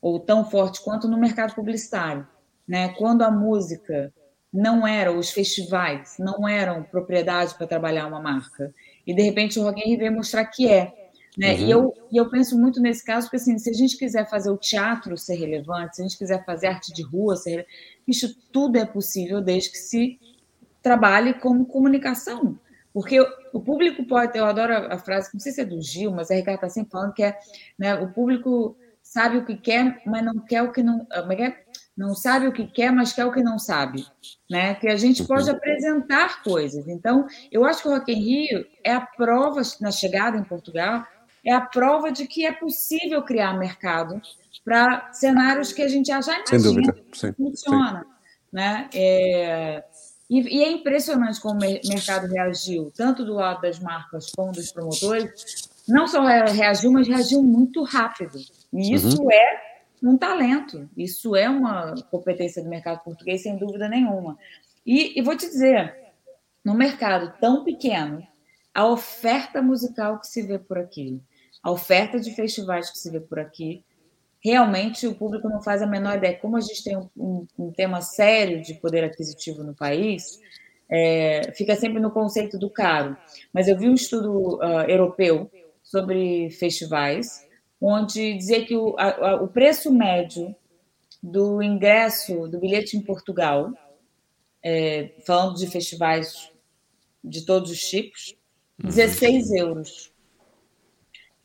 ou tão forte quanto no mercado publicitário. Né? Quando a música não era, os festivais não eram propriedade para trabalhar uma marca, e de repente o Rock in Rio veio mostrar que é. Né? Uhum. E, eu, e eu penso muito nesse caso, porque assim, se a gente quiser fazer o teatro ser relevante, se a gente quiser fazer arte de rua ser isso tudo é possível desde que se trabalhe como comunicação. Porque o público pode, eu adoro a frase, não sei se é do Gil, mas a Ricardo está sempre falando que é, né, o público sabe o que quer, mas não quer o que não, é não sabe o que quer, mas quer o que não sabe, né? Que a gente uhum. pode apresentar coisas. Então, eu acho que o Rock in Rio é a prova na chegada em Portugal, é a prova de que é possível criar mercado para cenários que a gente já imagina Sem dúvida. Sim, funciona, sim. né? É, e, e, é impressionante como o mercado reagiu, tanto do lado das marcas como dos promotores. Não só reagiu, mas reagiu muito rápido. E isso uhum. é um talento, isso é uma competência do mercado português, sem dúvida nenhuma. E, e vou te dizer, no mercado tão pequeno, a oferta musical que se vê por aqui, a oferta de festivais que se vê por aqui, realmente o público não faz a menor ideia. Como a gente tem um, um, um tema sério de poder aquisitivo no país, é, fica sempre no conceito do caro. Mas eu vi um estudo uh, europeu sobre festivais, onde dizia que o, a, a, o preço médio do ingresso do bilhete em Portugal, é, falando de festivais de todos os tipos, 16 uhum. euros.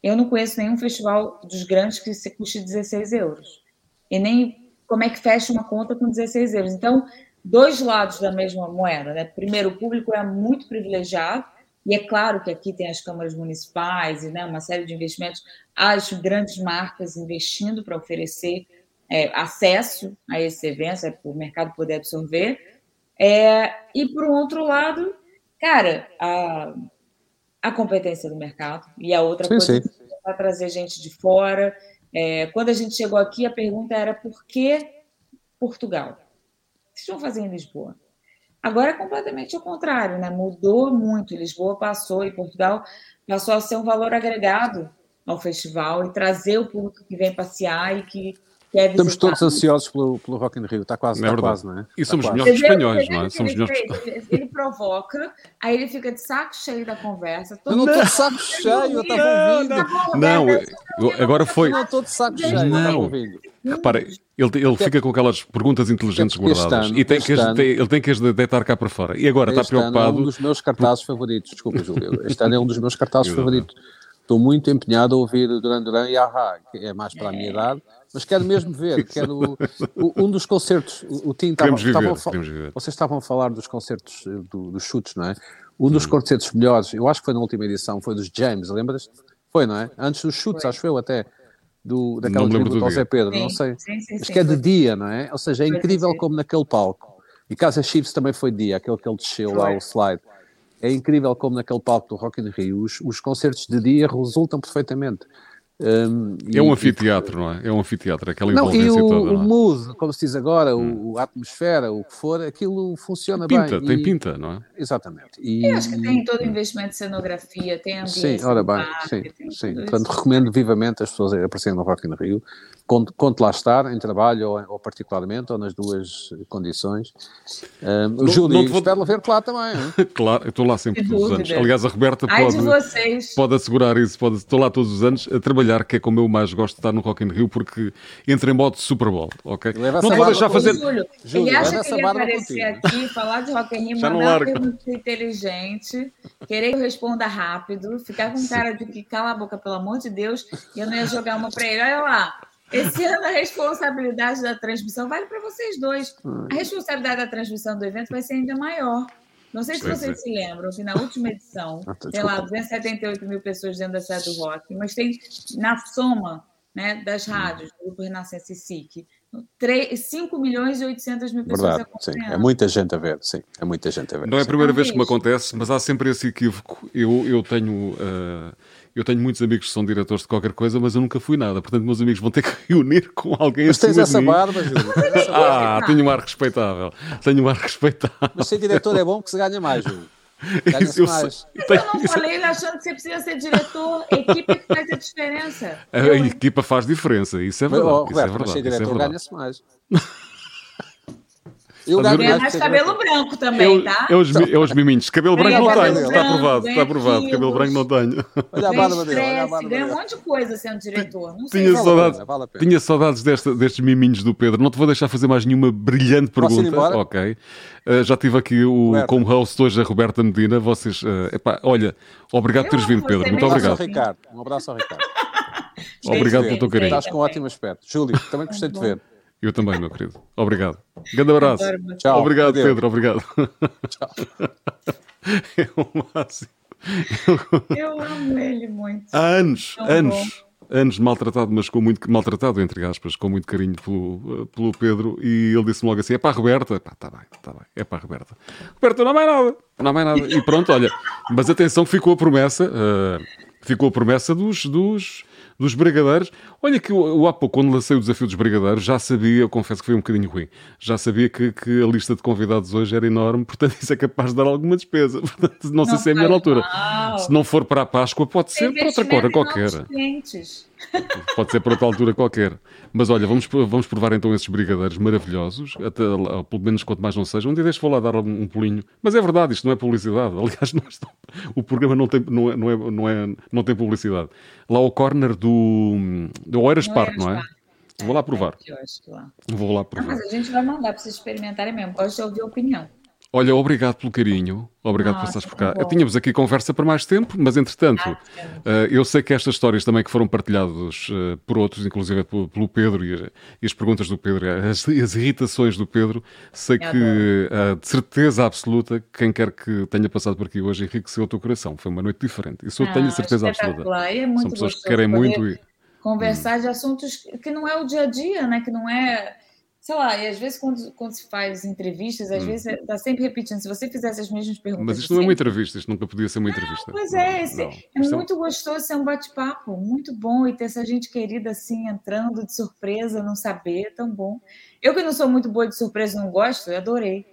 Eu não conheço nenhum festival dos grandes que se custe 16 euros. E nem como é que fecha uma conta com 16 euros. Então, dois lados da mesma moeda. Né? Primeiro, o público é muito privilegiado, e é claro que aqui tem as câmaras municipais e né, uma série de investimentos, as grandes marcas investindo para oferecer é, acesso a esses eventos, é, para o mercado poder absorver. É, e, por outro lado, cara, a, a competência do mercado. E a outra sim, coisa sim. é para trazer gente de fora. É, quando a gente chegou aqui, a pergunta era por que Portugal? O que vocês vão fazer em Lisboa? Agora é completamente o contrário, né? Mudou muito. Lisboa passou e Portugal passou a ser um valor agregado ao festival e trazer o público que vem passear e que quer Estamos todos ansiosos pelo, pelo Rock in Rio, está quase, é está quase, não é? E somos tá melhores espanhóis, não é? Somos melhores. Ele, ele provoca, aí ele fica de saco cheio da conversa. Eu não estou de saco cheio, eu estava ouvindo. Não, não agora foi. Eu não estou de saco cheio, não. Repara, ele, ele fica com aquelas perguntas inteligentes guardadas ano, e tem que as, tem, ele tem que as deitar cá para fora. E agora está preocupado. é um dos meus cartazes favoritos, desculpa, Júlio. Este ano é um dos meus cartazes favoritos. Estou muito empenhado a ouvir Duran Duran e Ahá, que é mais para a minha idade mas quero mesmo ver, <laughs> quero o, um dos concertos, o, o Tim estava, estavam, vocês estavam a falar dos concertos eh, do, dos chutes, não é? Um dos hum. concertos melhores, eu acho que foi na última edição, foi dos James, lembras? Foi, não é? Antes dos chutes, acho eu até, do, daquela tributo ao Zé Pedro, sim, não sei. Sim, sim, acho que é de dia, não é? Ou seja, é incrível como naquele palco, e Casa Chiefs também foi de dia, aquele que ele desceu lá, o slide. É incrível como naquele palco do Rock in Rio os, os concertos de dia resultam perfeitamente. Um, é um anfiteatro, e, não é? É um anfiteatro, aquela não, envolvência e o, toda. O é? mood, como se diz agora, hum. o, a atmosfera, o que for, aquilo funciona pinta, bem. Tem pinta, não é? Exatamente. E, Eu acho que tem todo o investimento de cenografia, tem ambiente. Sim, ora bem, parque, sim, sim. Portanto, recomendo vivamente as pessoas aparecerem no Rock in Rio conto, conto lá estar, em trabalho ou, ou, particularmente, ou nas duas condições. Um, o Júlio, vou... espero ver-te lá também. <laughs> claro, eu estou lá sempre todos os anos. Aliás, a Roberta pode, pode assegurar isso, pode, estou lá todos os anos a trabalhar, que é como eu mais gosto de estar no Rock in Rio, porque entra em modo Super Bowl, ok? Não vou deixar fazer... Júlio, Júlio, ele acha que ele ia aparecer aqui, falar de Rock in Rio, Já mandar uma pergunta inteligente, querer que eu responda rápido, ficar com cara de que cala a boca, pelo amor de Deus, e eu não ia jogar uma para ele. Olha lá, esse ano a responsabilidade da transmissão vale para vocês dois. A responsabilidade da transmissão do evento vai ser ainda maior. Não sei se pois vocês é. se lembram que na última edição <laughs> ah, tá, tem lá 278 mil pessoas dentro da sede do Rock, mas tem na soma né, das rádios, do Grupo Renascença e SIC, 3, 5 milhões e 800 mil pessoas Verdade, sim. É muita gente a ver, sim. É muita gente a ver. Não é a sim. primeira vez que me acontece, mas há sempre esse equívoco. Eu, eu tenho. Uh, eu tenho muitos amigos que são diretores de qualquer coisa, mas eu nunca fui nada. Portanto, meus amigos vão ter que <laughs> reunir com alguém Mas tens essa barba, Júlio. <laughs> Ah, tenho um ar respeitável. Tenho um ar respeitável. Mas ser diretor é bom que se ganha mais, Júlio. Ganha-se Eu mais. Eu não falei achando que você precisa ser diretor, equipe que faz a diferença. A, a equipa faz diferença, isso é Mas, verdade. oh, isso é Roberto, mas verdade, ser isso é diretor verdade. ganha-se mais. <laughs> Eu? Ganha mais ser cabelo branco também, tá? É os, mi- é os miminhos. Cabelo branco não tenho, está aprovado, está aprovado. Cabelo branco não tenho. Olha a barba dele, ganha um monte de coisa sendo diretor. Não sei. Tinha saudades, tinha saudades desta- destes miminhos do Pedro. Não te vou deixar fazer mais nenhuma brilhante pergunta. Ok. Uh, já tive aqui o, Roberta. como host hoje a Roberta Medina. Vocês, uh, epá, olha, obrigado por teres vindo, Pedro. Muito Um abraço ao obrigado. Ricardo. Um abraço ao Ricardo. <laughs> Obrigado pelo teu carinho. Estás com um ótimo aspecto. Júlio, também gostei de te ver. Eu também, meu querido. Obrigado. Grande abraço. Tchau. Obrigado, Adeus. Pedro. Obrigado. Tchau. <laughs> É o máximo. Eu amo ele muito. Há anos, Tão anos, anos maltratado, mas com muito maltratado, entre aspas, com muito carinho pelo, pelo Pedro, e ele disse-me logo assim: é para a Roberta. Pá, tá bem, tá bem, é para a Roberta. Roberta, não há mais nada, não há mais nada. E pronto, olha, mas atenção que ficou a promessa, ah, ficou a promessa dos. dos dos brigadeiros, olha que eu, eu há pouco, quando lancei o desafio dos brigadeiros, já sabia, eu confesso que foi um bocadinho ruim, já sabia que, que a lista de convidados hoje era enorme, portanto isso é capaz de dar alguma despesa. <laughs> Portanto, não, sei se é a melhor altura. mal. Se não for para a Páscoa, pode ser para outra cor qualquer. clientes. Pode ser para outra altura qualquer. Mas olha, vamos, vamos provar então esses brigadeiros maravilhosos, até, pelo menos quanto mais não seja. Um dia deixo vou lá dar um, um pulinho. Mas é verdade, isto não é publicidade. Aliás, <laughs> não- o programa não tem, não, é, não, é, não, é, não tem publicidade. Lá ao corner do, do Oeiras Park, não é? Park. Vou lá provar. Eu acho que lá. Vou lá Não, provar. mas a gente vai mandar para vocês experimentarem mesmo. Gosto de ouvir a opinião. Olha, obrigado pelo carinho. Obrigado por Nossa, estares por cá. bom. Tínhamos aqui conversa por mais tempo, mas entretanto, Ah, eh, eu sei que estas histórias também que foram partilhadas eh, por outros, inclusive pelo, Pedro e, as- e as perguntas do Pedro, as, as irritações do Pedro, sei Eu que eh, de certeza absoluta, quem quer que tenha passado por aqui hoje enriqueceu o teu coração. Foi uma noite diferente. Isso eu tenho a Ah, certeza absoluta. é São pessoas que querem muito e. Conversar Hum. de assuntos que não é o dia a dia, né? Que não é. Sei lá, e às vezes quando, quando se faz entrevistas, às Hum. vezes está sempre repetindo. Se você fizesse as mesmas perguntas. Mas isto não é uma entrevista, isto nunca podia ser uma entrevista. Pois Não, é, esse, não. é Isto muito gostoso ser um bate-papo, muito bom, e ter essa gente querida assim, entrando de surpresa, não saber, é tão bom. Eu que não sou muito boa de surpresa, não gosto, eu adorei.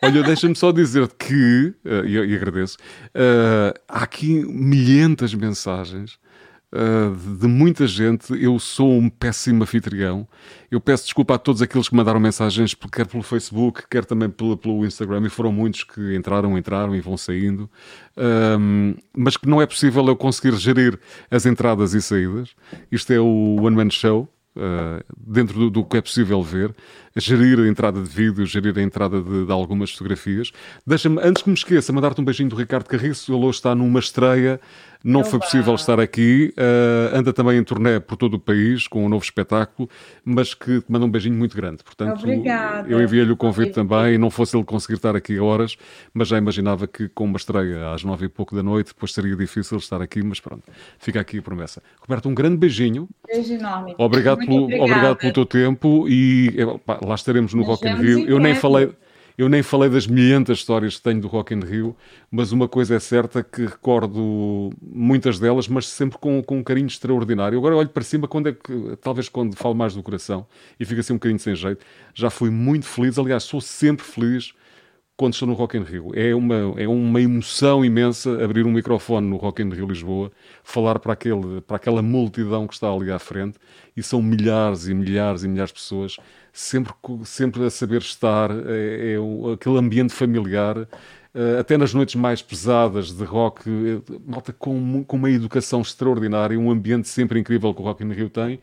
Olha, deixa-me só dizer que, eh, e, agradeço, eh, há aqui milhentas mensagens eh, de muita gente. Eu sou um péssimo anfitrião. Eu peço desculpa a todos aqueles que mandaram mensagens, quer pelo Facebook, quer também pelo, pelo Instagram, e foram muitos que entraram, entraram e vão saindo. Ahm, mas que não é possível eu conseguir gerir as entradas e saídas. Isto é o One Man Show. Uh, dentro do, do que é possível ver, gerir a entrada de vídeo, gerir a entrada de, de algumas fotografias. Deixa-me, antes que me esqueça, mandar-te um beijinho do Ricardo Carriço. Ele hoje está numa estreia, não foi possível estar aqui. Uh, anda também em turnê por todo o país com um novo espetáculo, mas que te manda um beijinho muito grande. Portanto, Obrigada. eu enviei-lhe o convite também, não fosse ele conseguir estar aqui a horas, mas já imaginava que com uma estreia às nove e pouco da noite, depois seria difícil estar aqui, mas pronto, fica aqui a promessa. Roberto, um grande beijinho. Beijo enorme. Obrigado, Muito pelo, obrigado pelo teu tempo e pá, lá estaremos no Rock in Rio. Eu nem falei, eu nem falei das milhentas histórias que tenho do Rock in Rio, mas uma coisa é certa que recordo muitas delas, mas sempre com, com um carinho extraordinário. Agora olho para cima quando é que, talvez quando falo mais do coração e fica assim um bocadinho sem jeito. Já fui muito feliz, aliás, sou sempre feliz quando estou no Rock in Rio. É uma, é uma emoção imensa abrir um microfone no Rock in Rio Lisboa, falar para, aquele, para aquela multidão que está ali à frente, e são milhares e milhares e milhares de pessoas, sempre, sempre a saber estar, é, é aquele ambiente familiar, eh, até nas noites mais pesadas de rock, eh, malta com, com uma educação extraordinária, um ambiente sempre incrível que o Rock in Rio tem,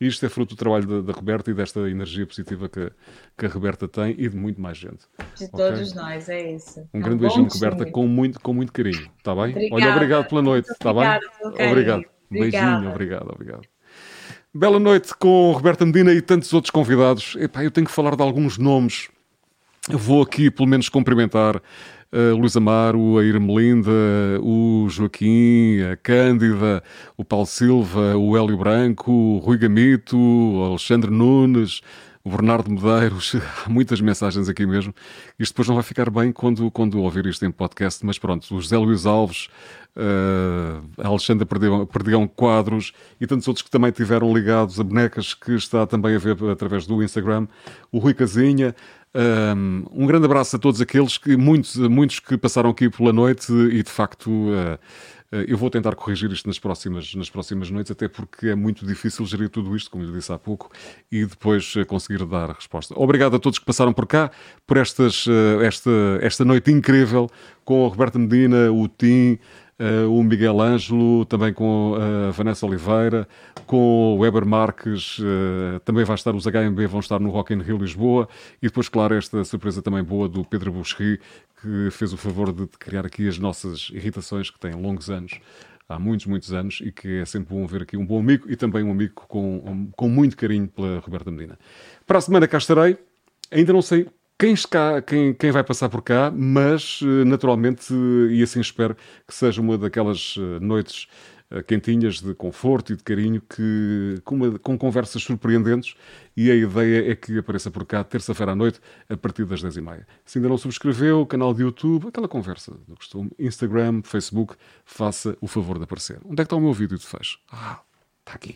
isto é fruto do trabalho da, da Roberta e desta energia positiva que, que a Roberta tem e de muito mais gente. De Ok? todos nós, é isso. Um É grande bom beijinho, time. Roberta, com muito, com muito carinho, está bem? Obrigada. Olha, obrigado pela noite, está bem? Obrigado. Obrigada. Beijinho, obrigado, obrigado. Bela noite com Roberta Medina e tantos outros convidados. Epá, eu tenho que falar de alguns nomes. Vou aqui, pelo menos, cumprimentar a Luís Amaro, a Irmelinda, o Joaquim, a Cândida, o Paulo Silva, o Hélio Branco, o Rui Gamito, o Alexandre Nunes, o Bernardo Medeiros, <laughs> há muitas mensagens aqui mesmo. Isto depois não vai ficar bem quando, quando ouvir isto em podcast, mas pronto, o José Luís Alves, uh, a Alexandra Perdigão, Perdigão Quadros e tantos outros que também tiveram ligados a bonecas que está também a ver através do Instagram, o Rui Casinha. Um grande abraço a todos aqueles que, muitos, muitos que passaram aqui pela noite e de facto uh, eu vou tentar corrigir isto nas próximas, nas próximas noites, até porque é muito difícil gerir tudo isto, como lhe disse há pouco, e depois conseguir dar a resposta. Obrigado a todos que passaram por cá, por estas, esta, esta noite incrível com a Roberta Medina, o Tim, uh, o Miguel Ângelo, também com a Vanessa Oliveira, com o Weber Marques, uh, também vai estar os HMB, vão estar no Rock in Rio Lisboa, e depois, claro, esta surpresa também boa do Pedro Boucherry, que fez o favor de criar aqui as nossas irritações, que têm longos anos, há muitos, muitos anos, e que é sempre bom ver aqui um bom amigo e também um amigo com, com muito carinho pela Roberta Medina. Para a semana cá estarei, ainda não sei quem, está, quem, quem vai passar por cá, mas eh, naturalmente, e assim espero que seja uma daquelas eh, noites eh, quentinhas de conforto e de carinho que, com, uma, com conversas surpreendentes e a ideia é que apareça por cá terça-feira à noite a partir das 10h30. Se ainda não subscreveu, canal de YouTube, aquela conversa do costume, Instagram, Facebook, faça o favor de aparecer. Onde é que está o meu vídeo de fecho? Ah, está aqui.